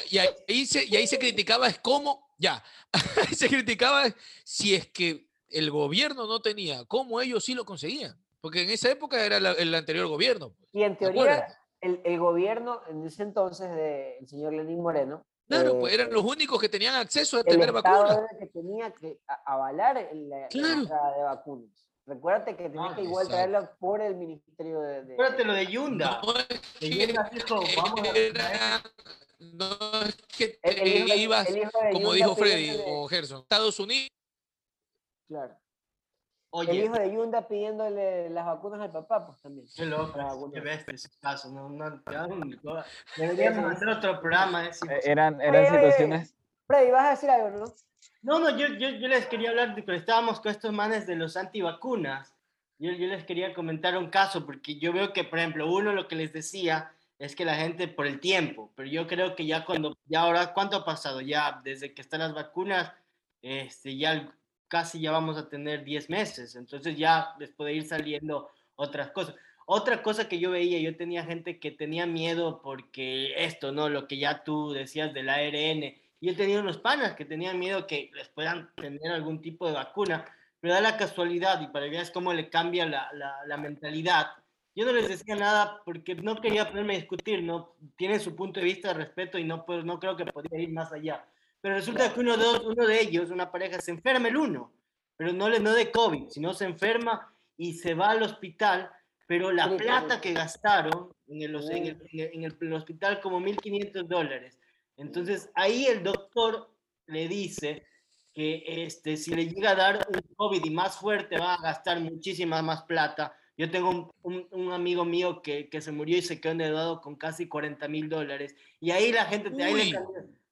[SPEAKER 7] ahí se, y ahí se criticaba es cómo, ya, ahí se criticaba si es que el gobierno no tenía, cómo ellos sí lo conseguían. Porque en esa época era la- el anterior gobierno. pues,
[SPEAKER 9] Y en
[SPEAKER 7] ¿te
[SPEAKER 9] teoría, el, el gobierno en ese entonces del señor Lenín Moreno,
[SPEAKER 7] Claro,
[SPEAKER 9] eh,
[SPEAKER 7] pues eran los únicos que tenían acceso a
[SPEAKER 9] el
[SPEAKER 7] tener
[SPEAKER 9] Estado
[SPEAKER 7] vacunas.
[SPEAKER 9] era el que tenía que avalar la, la
[SPEAKER 7] Claro.
[SPEAKER 9] entrada de vacunas. Recuérdate que tenía
[SPEAKER 8] Ah,
[SPEAKER 9] que igual
[SPEAKER 7] exacto.
[SPEAKER 9] traerlo por el Ministerio de... de-
[SPEAKER 8] acuérdate lo de Yunda.
[SPEAKER 7] No es
[SPEAKER 8] Que Yunda dijo, vamos a
[SPEAKER 7] no es que
[SPEAKER 9] el- el hijo
[SPEAKER 7] te
[SPEAKER 9] de-
[SPEAKER 7] ibas,
[SPEAKER 9] el hijo de
[SPEAKER 7] como
[SPEAKER 9] Yunda
[SPEAKER 7] dijo Freddy
[SPEAKER 9] pidiéndole-
[SPEAKER 7] o Gerson, Estados Unidos.
[SPEAKER 9] Claro.
[SPEAKER 8] Oye,
[SPEAKER 9] El hijo de Yunda pidiéndole las vacunas al papá, pues también.
[SPEAKER 8] qué loco, qué bestia ese caso. No, no, un- deberíamos hacer otro programa. es
[SPEAKER 10] eh, eran, eran
[SPEAKER 9] Oye, oye,
[SPEAKER 10] situaciones,
[SPEAKER 9] Freddy, vas a decir algo, ¿no?
[SPEAKER 8] No, no, yo, yo, yo les quería hablar de que estábamos con estos manes de los antivacunas. Yo, yo les quería comentar un caso, porque yo veo que, por ejemplo, uno lo que les decía es que la gente por el tiempo, pero yo creo que ya cuando, ya ahora, ¿cuánto ha pasado? Ya desde que están las vacunas, este, ya casi ya vamos a tener 10 meses, entonces ya les puede ir saliendo otras cosas. Otra cosa que yo veía, yo tenía gente que tenía miedo porque esto, ¿no? Lo que ya tú decías del ARN, yo he tenido unos panas que tenían miedo que les puedan tener algún tipo de vacuna, pero da la casualidad y para que veas cómo le cambia la, la, la mentalidad. Yo no les decía nada porque no quería ponerme a discutir, ¿no? Tienen su punto de vista de respeto y no, puedo, no creo que podría ir más allá. Pero resulta que uno de, uno de ellos, una pareja, se enferma el uno, pero no, le, no de COVID, sino se enferma y se va al hospital, pero la plata que gastaron en el, en el, en el- en el- en el hospital como 1.500 dólares. Entonces ahí el doctor le dice que este, si le llega a dar un COVID y más fuerte va a gastar muchísima más plata. Yo tengo un, un- un amigo mío que, que se murió y se quedó endeudado con casi 40 mil dólares. Y ahí la gente... te- ahí le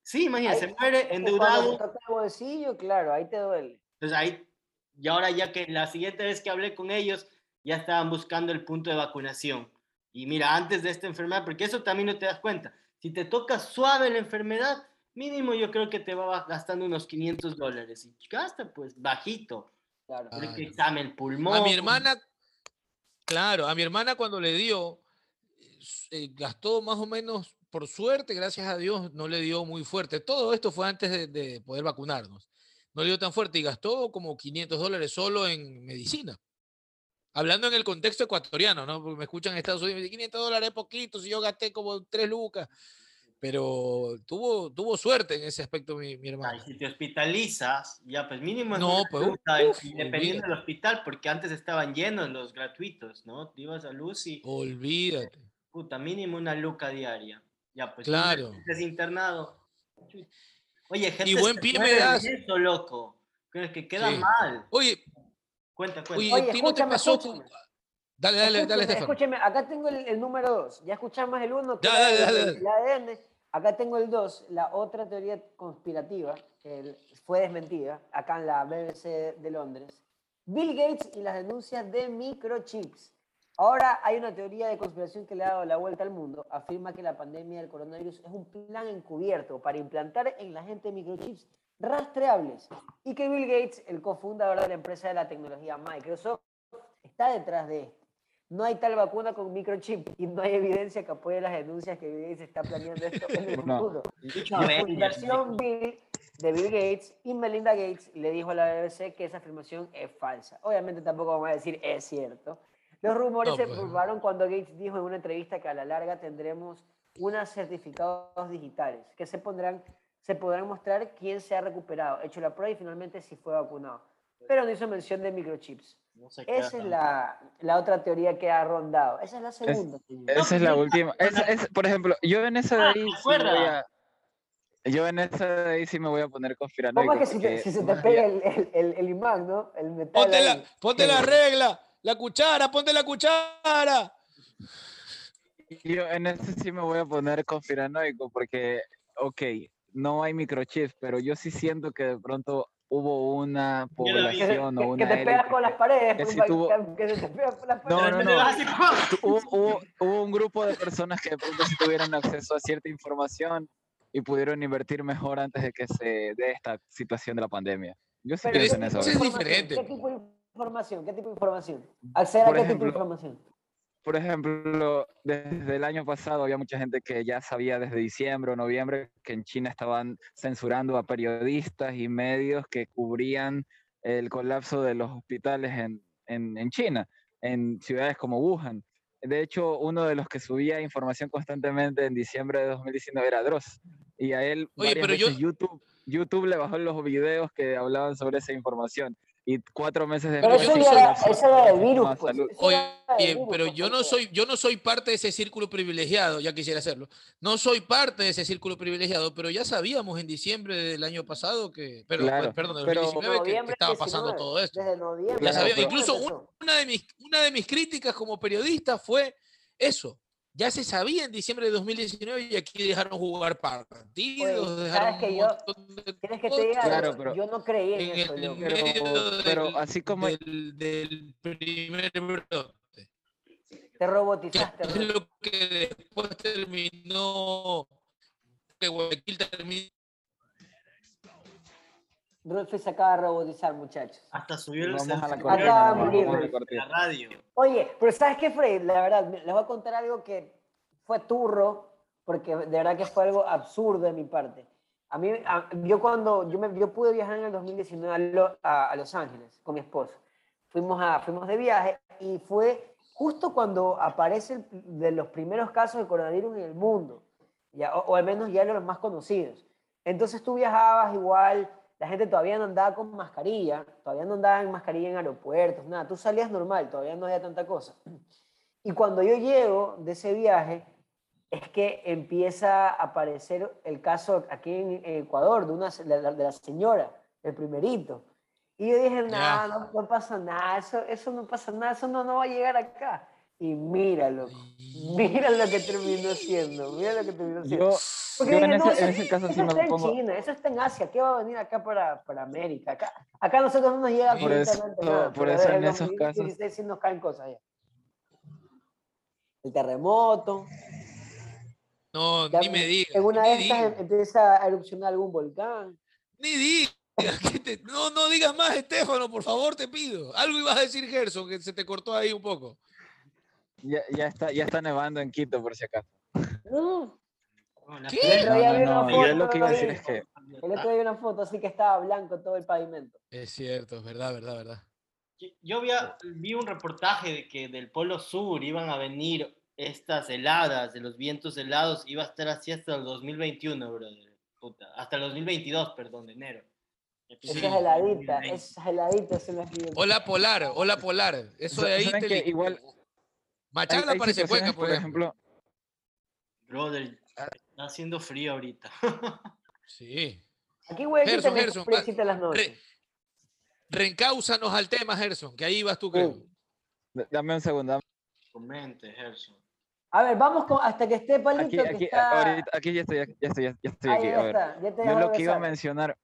[SPEAKER 8] sí, imagínate, se muere endeudado.
[SPEAKER 9] te bolsillo, claro, ahí te duele.
[SPEAKER 8] Entonces ahí, y ahora ya que la siguiente vez que hablé con ellos, ya estaban buscando el punto de vacunación. Y mira, antes de esta enfermedad, porque eso también no te das cuenta, si te toca suave la enfermedad, mínimo yo creo que te va gastando unos 500 dólares. Y gasta pues bajito,
[SPEAKER 9] Claro.
[SPEAKER 8] porque examen pulmón.
[SPEAKER 7] A mi hermana, claro, a mi hermana cuando le dio, eh, gastó más o menos, por suerte, gracias a Dios, no le dio muy fuerte. Todo esto fue antes de, de poder vacunarnos. No le dio tan fuerte y gastó como 500 dólares solo en medicina. Hablando en el contexto ecuatoriano, ¿no? Porque me escuchan en Estados Unidos y dicen, 500 dólares es poquito, si yo gasté como 3 lucas. Pero tuvo, tuvo suerte en ese aspecto mi, mi
[SPEAKER 8] Ay,
[SPEAKER 7] hermana.
[SPEAKER 8] si te hospitalizas, ya pues mínimo es
[SPEAKER 7] No, pues, uf,
[SPEAKER 8] y dependiendo del hospital, porque antes estaban llenos los gratuitos, ¿no? Te ibas a luz y
[SPEAKER 7] Olvídate.
[SPEAKER 8] puta, mínimo una luca diaria. Ya pues,
[SPEAKER 7] Claro.
[SPEAKER 8] es internado. Oye, gente
[SPEAKER 7] Y buen pie me das.
[SPEAKER 8] eso, loco. Que, que queda
[SPEAKER 7] Sí.
[SPEAKER 8] mal.
[SPEAKER 7] Oye,
[SPEAKER 8] Cuenta, cuenta.
[SPEAKER 7] oye,
[SPEAKER 9] Oye,
[SPEAKER 7] ¿a ti no te
[SPEAKER 9] escúchame,
[SPEAKER 7] pasó?
[SPEAKER 9] escúchame.
[SPEAKER 7] Dale, dale, dale,
[SPEAKER 9] Escúcheme,
[SPEAKER 7] Estefan.
[SPEAKER 9] escúcheme, acá tengo el, el número 2. Ya escuchamos el 1, que
[SPEAKER 7] Ya,
[SPEAKER 9] era
[SPEAKER 7] dale,
[SPEAKER 9] el-
[SPEAKER 7] dale,
[SPEAKER 9] ADN. Acá tengo el 2, la otra teoría conspirativa, que fue desmentida, acá en la BBC de Londres. Bill Gates y las denuncias de microchips. Ahora hay una teoría de conspiración que le ha dado la vuelta al mundo. Afirma que la pandemia del coronavirus es un plan encubierto para implantar en la gente microchips rastreables y que Bill Gates, el cofundador de la empresa de la tecnología Microsoft, está detrás de esto. No hay tal vacuna con microchip y no hay evidencia que apoye las denuncias que Bill Gates está planeando esto en el futuro. La fundación Bill, de Bill Gates y Melinda Gates le dijo a la BBC que esa afirmación es falsa. Obviamente tampoco vamos a decir es cierto. Los rumores
[SPEAKER 7] No,
[SPEAKER 9] se
[SPEAKER 7] pues.
[SPEAKER 9] probaron cuando Gates dijo en una entrevista que a la larga tendremos unos certificados digitales que se pondrán, se podrán mostrar quién se ha recuperado, hecho la prueba y finalmente si fue vacunado. Pero no hizo mención de microchips.
[SPEAKER 8] No queda
[SPEAKER 9] Esa es la, la otra teoría que ha rondado. Esa es la segunda. señor.
[SPEAKER 10] Esa es la última. Es, es- por ejemplo, yo en esa de
[SPEAKER 8] Ah,
[SPEAKER 10] ahí
[SPEAKER 8] ¿te
[SPEAKER 10] sí voy a... Yo en esa de ahí sí me voy a poner conspiranoico.
[SPEAKER 9] ¿Cómo es que si, te- si se te pega el, el, el- el imán, ¿no? El metal.
[SPEAKER 7] Ponte la, ponte la regla, la cuchara, ponte la cuchara.
[SPEAKER 10] Yo en ese sí me voy a poner conspiranoico porque, ok, no hay microchips, pero yo sí siento que de pronto hubo una.
[SPEAKER 9] Que,
[SPEAKER 10] población o
[SPEAKER 9] que- que
[SPEAKER 10] una
[SPEAKER 9] te pegas con las
[SPEAKER 10] que-
[SPEAKER 9] paredes.
[SPEAKER 10] que
[SPEAKER 9] pues,
[SPEAKER 10] sí
[SPEAKER 9] pa-
[SPEAKER 10] tuvo-
[SPEAKER 9] que se te pega con las
[SPEAKER 10] No,
[SPEAKER 9] paredes.
[SPEAKER 10] no,
[SPEAKER 8] De
[SPEAKER 10] no.
[SPEAKER 8] ¡pum!
[SPEAKER 10] hubo, hubo, hubo un grupo de personas que de pronto sí tuvieron acceso a cierta información y pudieron invertir mejor antes de que se dé esta situación de la pandemia. Yo sí
[SPEAKER 9] Pero
[SPEAKER 10] pienso
[SPEAKER 7] es-
[SPEAKER 10] en eso.
[SPEAKER 7] es diferente.
[SPEAKER 9] ¿Qué tipo de información? ¿Qué tipo de información? ¿Acceder a qué tipo de
[SPEAKER 10] ejemplo,
[SPEAKER 9] información?
[SPEAKER 10] Por ejemplo, desde el año pasado había mucha gente que ya sabía desde diciembre o noviembre que en China estaban censurando a periodistas y medios que cubrían el colapso de los hospitales en, en, en China, en ciudades como Wuhan. De hecho, uno de los que subía información constantemente en diciembre de 2019 era Dross. Y a él
[SPEAKER 7] Oye, yo-
[SPEAKER 10] veces YouTube, YouTube le bajó los videos que hablaban sobre esa información. Y cuatro meses
[SPEAKER 9] Pero
[SPEAKER 10] después
[SPEAKER 9] eso era, eso era del virus, pues.
[SPEAKER 7] Oye,
[SPEAKER 9] del
[SPEAKER 7] pero
[SPEAKER 9] pues,
[SPEAKER 7] yo no soy, yo no soy parte de ese círculo privilegiado, ya quisiera hacerlo. No soy parte de ese círculo privilegiado, pero ya sabíamos en diciembre del año pasado que, perdón,
[SPEAKER 10] Claro,
[SPEAKER 7] perdón, de
[SPEAKER 10] pero-
[SPEAKER 7] 2019 que- que,
[SPEAKER 9] Noviembre
[SPEAKER 7] estaba
[SPEAKER 9] 19,
[SPEAKER 7] pasando todo esto.
[SPEAKER 9] Desde noviembre.
[SPEAKER 7] Ya
[SPEAKER 10] Claro,
[SPEAKER 7] sabía,
[SPEAKER 10] pero-
[SPEAKER 7] incluso una de mis, una de mis críticas como periodista fue eso. Ya se sabía en diciembre de 2019 y aquí dejaron jugar partidos,
[SPEAKER 9] Oye,
[SPEAKER 7] dejaron
[SPEAKER 9] ¿sabes que
[SPEAKER 7] un
[SPEAKER 9] yo-
[SPEAKER 7] de
[SPEAKER 9] ¿Quieres que te diga?
[SPEAKER 10] Claro, pero-
[SPEAKER 9] yo no creí en,
[SPEAKER 7] en
[SPEAKER 9] eso,
[SPEAKER 7] el
[SPEAKER 9] loco.
[SPEAKER 10] Pero-
[SPEAKER 7] medio
[SPEAKER 10] pero
[SPEAKER 7] del-
[SPEAKER 10] así como-
[SPEAKER 7] del, del primer brote.
[SPEAKER 9] Te robotizaste.
[SPEAKER 7] Es lo que después terminó que Guayaquil terminó
[SPEAKER 9] Rolfe se acaba de robotizar, muchachos.
[SPEAKER 8] Hasta subió el
[SPEAKER 10] Vamos a la
[SPEAKER 8] sensor
[SPEAKER 10] cortina.
[SPEAKER 9] Acaba de morir,
[SPEAKER 10] la
[SPEAKER 8] radio.
[SPEAKER 9] Oye, pero ¿sabes qué, Fred? La verdad, me- les voy a contar algo que fue turro, porque de verdad que fue algo absurdo de mi parte. A mí, a- yo cuando, yo, me, yo pude viajar en el 2019 a, Lo- a- a Los Ángeles con mi esposo. Fuimos, a, fuimos de viaje y fue justo cuando aparece el- de los primeros casos de coronavirus en el mundo, ya, o, o al menos ya los más conocidos. Entonces tú viajabas igual, la gente todavía no andaba con mascarilla, todavía no andaba en mascarilla en aeropuertos, nada, tú salías normal, todavía no había tanta cosa. Y cuando yo llego de ese viaje, es que empieza a aparecer el caso aquí en Ecuador de, una, de, la, señora, el primerito. Y yo dije, nada, no, no pasa nada, eso, eso no pasa nada, eso no, no va a llegar acá. Y míralo, mira lo que terminó siendo, mira lo que terminó siendo.
[SPEAKER 10] Yo,
[SPEAKER 9] Porque
[SPEAKER 10] yo en,
[SPEAKER 9] dije, no,
[SPEAKER 10] ese, en
[SPEAKER 9] eso-
[SPEAKER 10] ese caso sí
[SPEAKER 9] eso
[SPEAKER 10] me
[SPEAKER 9] está en
[SPEAKER 10] pongo...
[SPEAKER 9] China, eso está en Asia, ¿qué va a venir acá para, para América? Acá, acá a nosotros no nos llega
[SPEAKER 10] Por eso-
[SPEAKER 9] nada.
[SPEAKER 10] por eso en esos casos-
[SPEAKER 9] 2016 sí nos caen cosas ya. El terremoto.
[SPEAKER 7] No,
[SPEAKER 9] ya
[SPEAKER 7] ni me digas.
[SPEAKER 9] En una de estas em- empieza a erupcionar algún volcán.
[SPEAKER 7] ni digas, te- no, no digas más, Estefano, por favor, te pido. Algo ibas a decir, Gerson, que se te cortó ahí un poco.
[SPEAKER 10] Ya, ya, está, ya está nevando en Quito, por si acaso.
[SPEAKER 9] No,
[SPEAKER 7] ¿Qué?
[SPEAKER 10] No, no,
[SPEAKER 9] una
[SPEAKER 10] no,
[SPEAKER 9] foto.
[SPEAKER 10] yo lo que iba a decir
[SPEAKER 9] ahí,
[SPEAKER 10] es que
[SPEAKER 9] El otro día vi una foto así que estaba blanco todo el pavimento.
[SPEAKER 7] Es cierto, es verdad, verdad, verdad.
[SPEAKER 8] Yo- vi, vi un reportaje de que del Polo Sur iban a venir estas heladas, de los vientos helados, iba a estar así hasta el 2021, brother. Puta, hasta el 2022, perdón, de enero.
[SPEAKER 9] Esas
[SPEAKER 7] Sí.
[SPEAKER 9] heladitas son las que yo-
[SPEAKER 7] Hola polar, hola polar. Eso de ahí
[SPEAKER 10] ¿Saben
[SPEAKER 7] te
[SPEAKER 10] que igual
[SPEAKER 7] Machala parece cueca, por ejemplo.
[SPEAKER 8] Brother,
[SPEAKER 10] Ah.
[SPEAKER 8] está haciendo frío ahorita.
[SPEAKER 7] Sí.
[SPEAKER 9] Aquí, güey, aquí
[SPEAKER 7] Gerson, Gerson,
[SPEAKER 9] en las
[SPEAKER 7] Re-. Reencáusanos al tema, Gerson, que ahí vas tú, creo.
[SPEAKER 10] D- Dame un segundo.
[SPEAKER 8] Comente, Gerson.
[SPEAKER 9] A ver, vamos con, hasta que esté Palito,
[SPEAKER 10] Aquí,
[SPEAKER 9] que
[SPEAKER 10] aquí,
[SPEAKER 9] está...
[SPEAKER 10] ahorita, aquí ya estoy, ya estoy, ya estoy
[SPEAKER 9] Ahí
[SPEAKER 10] aquí.
[SPEAKER 9] ya
[SPEAKER 10] A ver,
[SPEAKER 9] está, ya te
[SPEAKER 10] yo lo que iba a mencionar,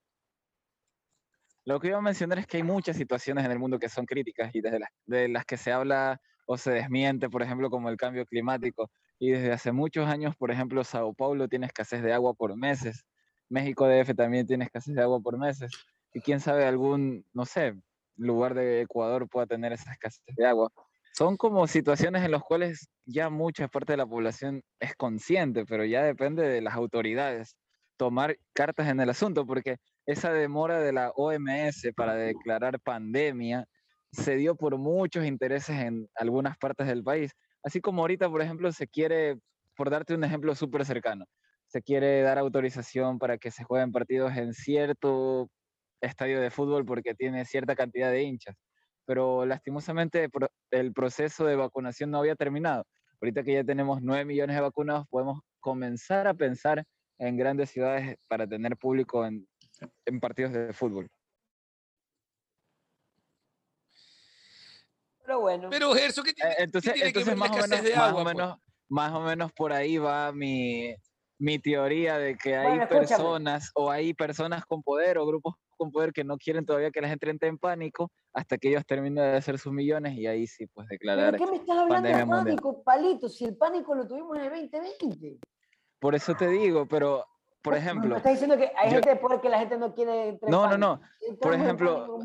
[SPEAKER 10] lo que iba a mencionar es que hay muchas situaciones en el mundo que son críticas y desde las, de las que se habla o se desmiente, por ejemplo, como el cambio climático. Y desde hace muchos años, por ejemplo, Sao Paulo tiene escasez de agua por meses. México DF también tiene escasez de agua por meses. Y quién sabe, algún, no sé, lugar de Ecuador pueda tener esa escasez de agua. Son como situaciones en las cuales ya mucha parte de la población es consciente, pero ya depende de las autoridades tomar cartas en el asunto, porque esa demora de la OMS para declarar pandemia se dio por muchos intereses en algunas partes del país. Así como ahorita, por ejemplo, se quiere, por darte un ejemplo súper cercano, se quiere dar autorización para que se jueguen partidos en cierto estadio de fútbol porque tiene cierta cantidad de hinchas. Pero lastimosamente el proceso de vacunación no había terminado. Ahorita que ya tenemos 9 millones de vacunados, podemos comenzar a pensar en grandes ciudades para tener público en, en partidos de fútbol.
[SPEAKER 9] Pero bueno.
[SPEAKER 7] Pero Gerson, ¿qué tiene,
[SPEAKER 10] Eh, Entonces,
[SPEAKER 7] qué tiene que
[SPEAKER 10] entonces
[SPEAKER 7] ver la
[SPEAKER 10] más, o
[SPEAKER 7] escasez
[SPEAKER 10] menos,
[SPEAKER 7] de
[SPEAKER 10] más,
[SPEAKER 7] agua?
[SPEAKER 10] o
[SPEAKER 7] pues?
[SPEAKER 10] menos, más o menos por ahí va mi, mi teoría de que hay
[SPEAKER 9] Bueno,
[SPEAKER 10] personas o hay personas con poder o grupos con poder que no quieren todavía que la gente entre en pánico hasta que ellos terminen de hacer sus millones y ahí sí, pues
[SPEAKER 9] ¿Pero
[SPEAKER 10] declarar
[SPEAKER 9] qué me estás hablando de
[SPEAKER 10] mundial.
[SPEAKER 9] pánico, palito? Si el pánico lo tuvimos en el 2020.
[SPEAKER 10] Por eso te digo, pero, por
[SPEAKER 9] Me
[SPEAKER 10] ejemplo,
[SPEAKER 9] estás diciendo que hay
[SPEAKER 10] yo-
[SPEAKER 9] gente de poder que la gente no quiere
[SPEAKER 10] No, no, no. Por ejemplo,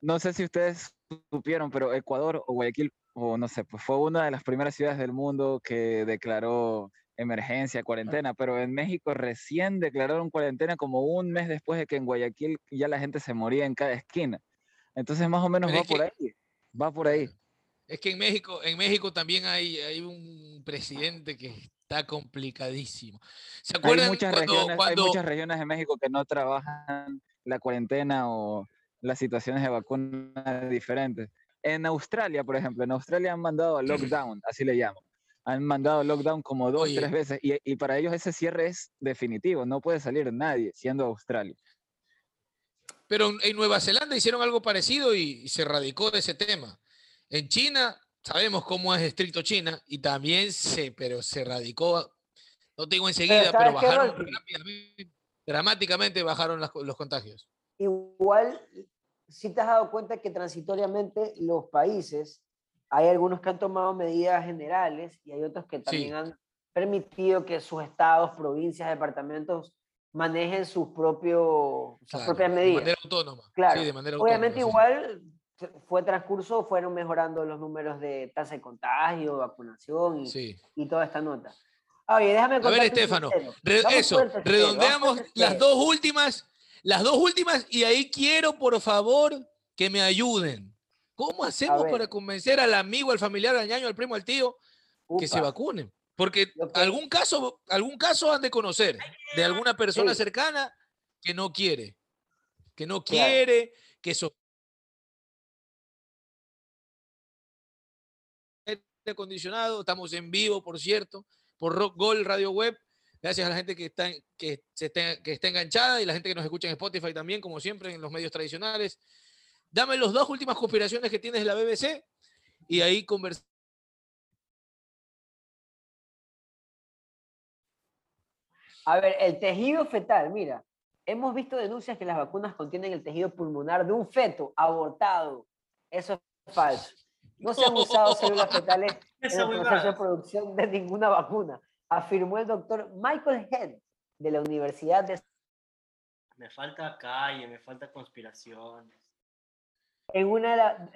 [SPEAKER 10] no sé si ustedes supieron, pero Ecuador o Guayaquil, o no sé, pues fue una de las primeras ciudades del mundo que declaró emergencia, cuarentena, pero en México recién declararon cuarentena como un mes después de que en Guayaquil ya la gente se moría en cada esquina. Entonces más o menos
[SPEAKER 7] Pero
[SPEAKER 10] va por
[SPEAKER 7] que-
[SPEAKER 10] ahí, va por ahí.
[SPEAKER 7] Es que en México, en México también hay, hay un presidente que está complicadísimo. ¿Se
[SPEAKER 10] Hay
[SPEAKER 7] acuerdan
[SPEAKER 10] muchas,
[SPEAKER 7] cuando,
[SPEAKER 10] regiones,
[SPEAKER 7] cuando-
[SPEAKER 10] hay muchas regiones de México que no trabajan la cuarentena o las situaciones de vacunas diferentes. En Australia, por ejemplo, en Australia han mandado a lockdown, así le llaman. Han mandado lockdown como dos,
[SPEAKER 7] Oye.
[SPEAKER 10] tres veces y, y para ellos ese cierre es definitivo, no puede salir nadie siendo Australia.
[SPEAKER 7] Pero en- en Nueva Zelanda hicieron algo parecido y, y se radicó de ese tema. En China, sabemos cómo es estricto China y también se, pero se radicó, no te digo enseguida, pero,
[SPEAKER 9] ¿sabes qué,
[SPEAKER 7] bajaron rápidamente, dramáticamente bajaron las los contagios.
[SPEAKER 9] Igual, si te has dado cuenta que transitoriamente los países, hay algunos que han tomado medidas generales y hay otros que también han permitido que sus estados, provincias, departamentos manejen sus, propios, sus
[SPEAKER 7] Claro,
[SPEAKER 9] propias
[SPEAKER 7] de
[SPEAKER 9] medidas.
[SPEAKER 7] manera autónoma.
[SPEAKER 9] Claro.
[SPEAKER 7] Sí, de manera
[SPEAKER 9] Obviamente
[SPEAKER 7] autónoma, sí.
[SPEAKER 9] Fue transcurso, fueron mejorando los números de tasa de contagio, vacunación y,
[SPEAKER 7] Sí.
[SPEAKER 9] y toda esta nota. Oye, déjame
[SPEAKER 7] A ver, Estefano, re- eso,
[SPEAKER 9] tercero,
[SPEAKER 7] redondeamos las dos últimas, las dos últimas, y ahí quiero, por favor, que me ayuden. ¿Cómo hacemos para convencer al amigo, al familiar, al ñaño, al primo, al tío, que se vacunen? Porque algún caso, algún caso han de conocer de alguna persona
[SPEAKER 9] Sí.
[SPEAKER 7] cercana que no quiere, que no
[SPEAKER 9] Claro.
[SPEAKER 7] quiere, que eso acondicionado, estamos en vivo, por cierto, por Rock Gold Radio Web. Gracias a la gente que está, que, está, que está enganchada y la gente que nos escucha en Spotify también, como siempre, en los medios tradicionales. Dame las dos últimas conspiraciones que tienes de la BBC y ahí conversamos.
[SPEAKER 9] A ver, el tejido fetal, mira, hemos visto denuncias que las vacunas contienen el tejido pulmonar de un feto abortado. Eso es falso. No se han usado células fetales en el proceso de producción de ninguna vacuna, afirmó el doctor Michael Head de la Universidad de
[SPEAKER 8] Me falta calle, me falta conspiraciones.
[SPEAKER 9] en una de la-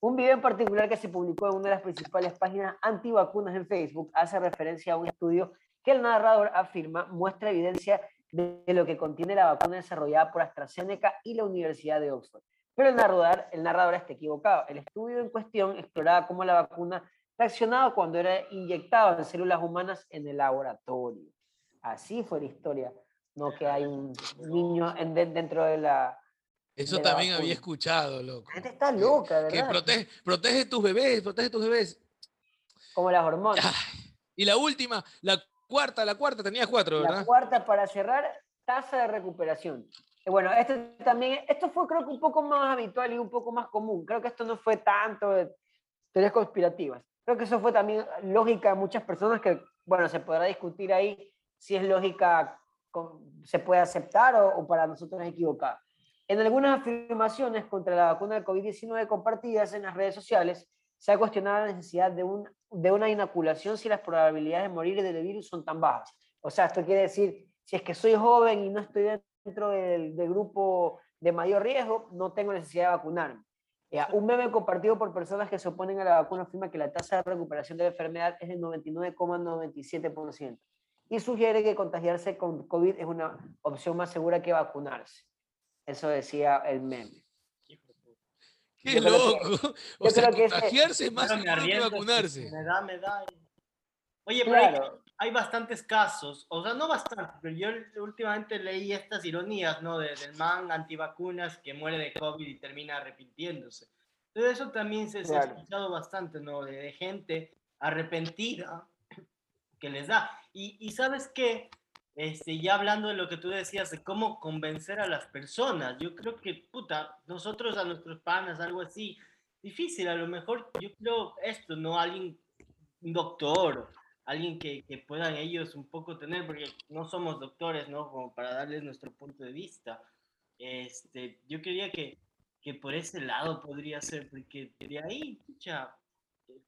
[SPEAKER 9] un video en particular que se publicó en una de las principales páginas antivacunas en Facebook hace referencia a un estudio que el narrador afirma muestra evidencia de, de lo que contiene la vacuna desarrollada por AstraZeneca y la Universidad de Oxford. Pero el narrador, el narrador está equivocado. El estudio en cuestión exploraba cómo la vacuna reaccionaba cuando era inyectada en células humanas en el laboratorio. Así fue la historia, no que hay un niño en- de- dentro de la...
[SPEAKER 7] Eso
[SPEAKER 9] de la
[SPEAKER 7] también había escuchado, loco.
[SPEAKER 9] La gente está loca,
[SPEAKER 7] Que
[SPEAKER 9] ¿verdad?
[SPEAKER 7] protege, protege tus bebés, protege tus bebés.
[SPEAKER 9] Como las hormonas.
[SPEAKER 7] Y la última, la cuarta, la cuarta, tenías cuatro,
[SPEAKER 9] La
[SPEAKER 7] ¿verdad?
[SPEAKER 9] cuarta para cerrar, tasa de recuperación. Bueno, esto también, esto fue creo que un poco más habitual y un poco más común. Creo que esto no fue tanto de teorías conspirativas. Creo que eso fue también lógica de muchas personas que, bueno, se podrá discutir ahí si es lógica, se puede aceptar o, o para nosotros es equivocada. En algunas afirmaciones contra la vacuna del COVID-19 compartidas en las redes sociales, se ha cuestionado la necesidad de, un, de una inoculación si las probabilidades de morir del virus son tan bajas. O sea, esto quiere decir, si es que soy joven y no estoy dentro del, del grupo de mayor riesgo, no tengo necesidad de vacunarme. Ya, un meme compartido por personas que se oponen a la vacuna afirma que la tasa de recuperación de la enfermedad es del 99,97% y sugiere que contagiarse con COVID es una opción más segura que vacunarse. Eso decía el meme.
[SPEAKER 7] Qué
[SPEAKER 9] Yo creo que-
[SPEAKER 7] loco. O sea,
[SPEAKER 9] que ese-
[SPEAKER 7] contagiarse es más seguro que vacunarse.
[SPEAKER 8] Me da, me da. Oye, pero hay-
[SPEAKER 9] Claro.
[SPEAKER 8] Hay, bastantes casos, o sea, no bastantes, pero yo últimamente leí estas ironías, ¿no? De- del man antivacunas que muere de COVID y termina arrepintiéndose. Entonces eso también se, se ha escuchado bastante, ¿no? De, de gente arrepentida que les da. Y, y sabes qué, este, ya hablando de lo que tú decías, de cómo convencer a las personas, yo creo que, puta, nosotros a nuestros panas, algo así, difícil, a lo mejor yo creo esto, ¿no? Alguien, un doctor, alguien que, que puedan ellos un poco tener, porque no somos doctores, ¿no? Como para darles nuestro punto de vista. Este, yo quería que, que por ese lado podría ser, porque de ahí, pucha,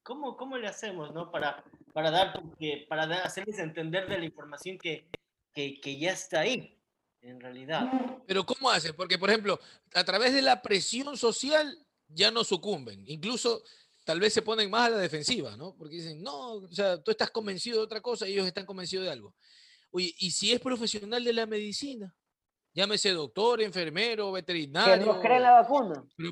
[SPEAKER 8] ¿cómo, cómo le hacemos, no? Para, para dar, porque, para dar- hacerles entender de la información que, que, que ya está ahí, en realidad.
[SPEAKER 7] Pero ¿cómo hacen? Porque, por ejemplo, a través de la presión social ya no sucumben. Incluso tal vez se ponen más a la defensiva, ¿no? Porque dicen, no, o sea, tú estás convencido de otra cosa y ellos están convencidos de algo. Oye, ¿y si es profesional de la medicina? Llámese doctor, enfermero,
[SPEAKER 9] Que
[SPEAKER 7] veterinario.
[SPEAKER 9] no creen la vacuna.
[SPEAKER 7] pero-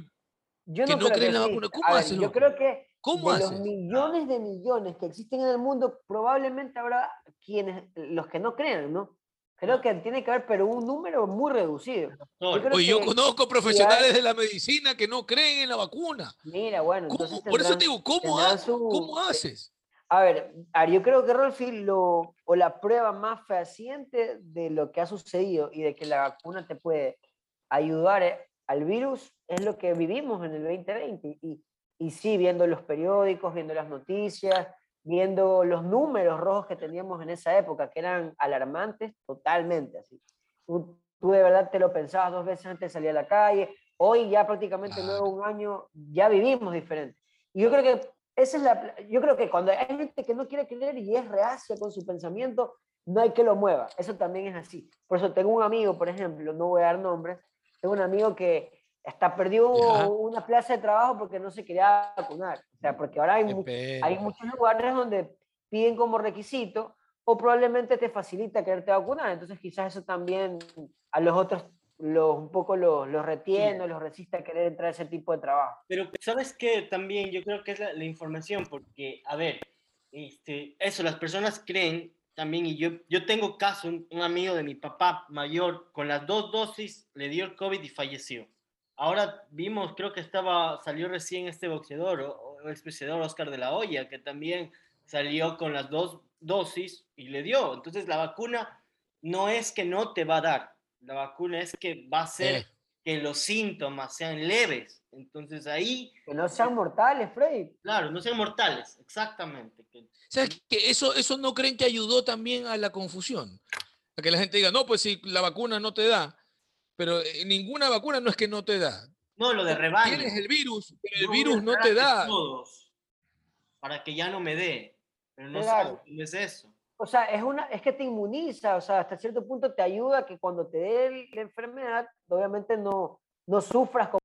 [SPEAKER 9] Yo
[SPEAKER 7] que
[SPEAKER 9] no, creo
[SPEAKER 7] creen la vacuna. ¿Cómo
[SPEAKER 9] ver,
[SPEAKER 7] hacen,
[SPEAKER 9] Yo creo que
[SPEAKER 7] ¿Cómo
[SPEAKER 9] de
[SPEAKER 7] haces?
[SPEAKER 9] los millones de millones que existen en el mundo, probablemente habrá quienes, los que no crean, ¿no? Creo que tiene que haber, pero un número muy reducido. Yo
[SPEAKER 7] yo
[SPEAKER 9] que
[SPEAKER 7] conozco
[SPEAKER 9] si
[SPEAKER 7] profesionales
[SPEAKER 9] hay-
[SPEAKER 7] de la medicina que no creen en la vacuna.
[SPEAKER 9] Mira, bueno, entonces
[SPEAKER 7] Por eso
[SPEAKER 9] tendrán-
[SPEAKER 7] te digo, ¿cómo,
[SPEAKER 9] tendrán
[SPEAKER 7] ha-
[SPEAKER 9] su-
[SPEAKER 7] ¿cómo
[SPEAKER 9] eh,
[SPEAKER 7] haces?
[SPEAKER 9] A ver, a ver, yo creo que Rolfi, lo, o la prueba más fehaciente de lo que ha sucedido y de que la vacuna te puede ayudar eh, al virus es lo que vivimos en el 2020. Y, y sí, viendo los periódicos, viendo las noticias, viendo los números rojos que teníamos en esa época, que eran alarmantes totalmente. Así. Tú, tú de verdad te lo pensabas dos veces antes de salir a la calle. Hoy ya prácticamente luego de un año ya vivimos diferente. Y yo creo que esa es la, yo creo que cuando hay gente que no quiere creer y es reacia con su pensamiento, no hay que lo mueva. Eso también es así. Por eso tengo un amigo, por ejemplo, no voy a dar nombres, tengo un amigo que hasta perdió
[SPEAKER 7] Ya.
[SPEAKER 9] una plaza de trabajo porque no se quería vacunar. O sea, porque ahora hay, mu- hay muchos lugares donde piden como requisito o probablemente te facilita quererte vacunar. Entonces quizás eso también a los otros los, un poco los, los retiene, los resiste a querer entrar a ese tipo de trabajo.
[SPEAKER 8] Pero, ¿sabes qué? También yo creo que es la, la información, porque, a ver, este, eso, las personas creen también, y yo, yo tengo caso, un, un amigo de mi papá mayor, con las dos dosis le dio el COVID y falleció. Ahora vimos, creo que estaba, salió recién este boxeador, o, o exboxeador Oscar de la Hoya, que también salió con las dos dosis y le dio. Entonces la vacuna no es que no te va a dar, la vacuna es que va a ser
[SPEAKER 7] Eh.
[SPEAKER 8] que los síntomas sean leves. Entonces ahí,
[SPEAKER 9] Que no sean mortales, Freddy.
[SPEAKER 8] claro, no sean mortales, exactamente. que-
[SPEAKER 7] ¿Sabes que eso, eso no creen que ayudó también a la confusión? A que la gente diga, no, pues si la vacuna no te da, pero eh, ninguna vacuna no es que no te da.
[SPEAKER 8] No, lo de rebaño.
[SPEAKER 7] Tienes el virus, pero el
[SPEAKER 8] a
[SPEAKER 7] virus no te da.
[SPEAKER 8] Todos, para que ya no me dé. Pero no,
[SPEAKER 9] Claro.
[SPEAKER 8] sé, no es eso.
[SPEAKER 9] O sea, es, una, es que te inmuniza, o sea, hasta cierto punto te ayuda a que cuando te dé la enfermedad, obviamente no, no sufras como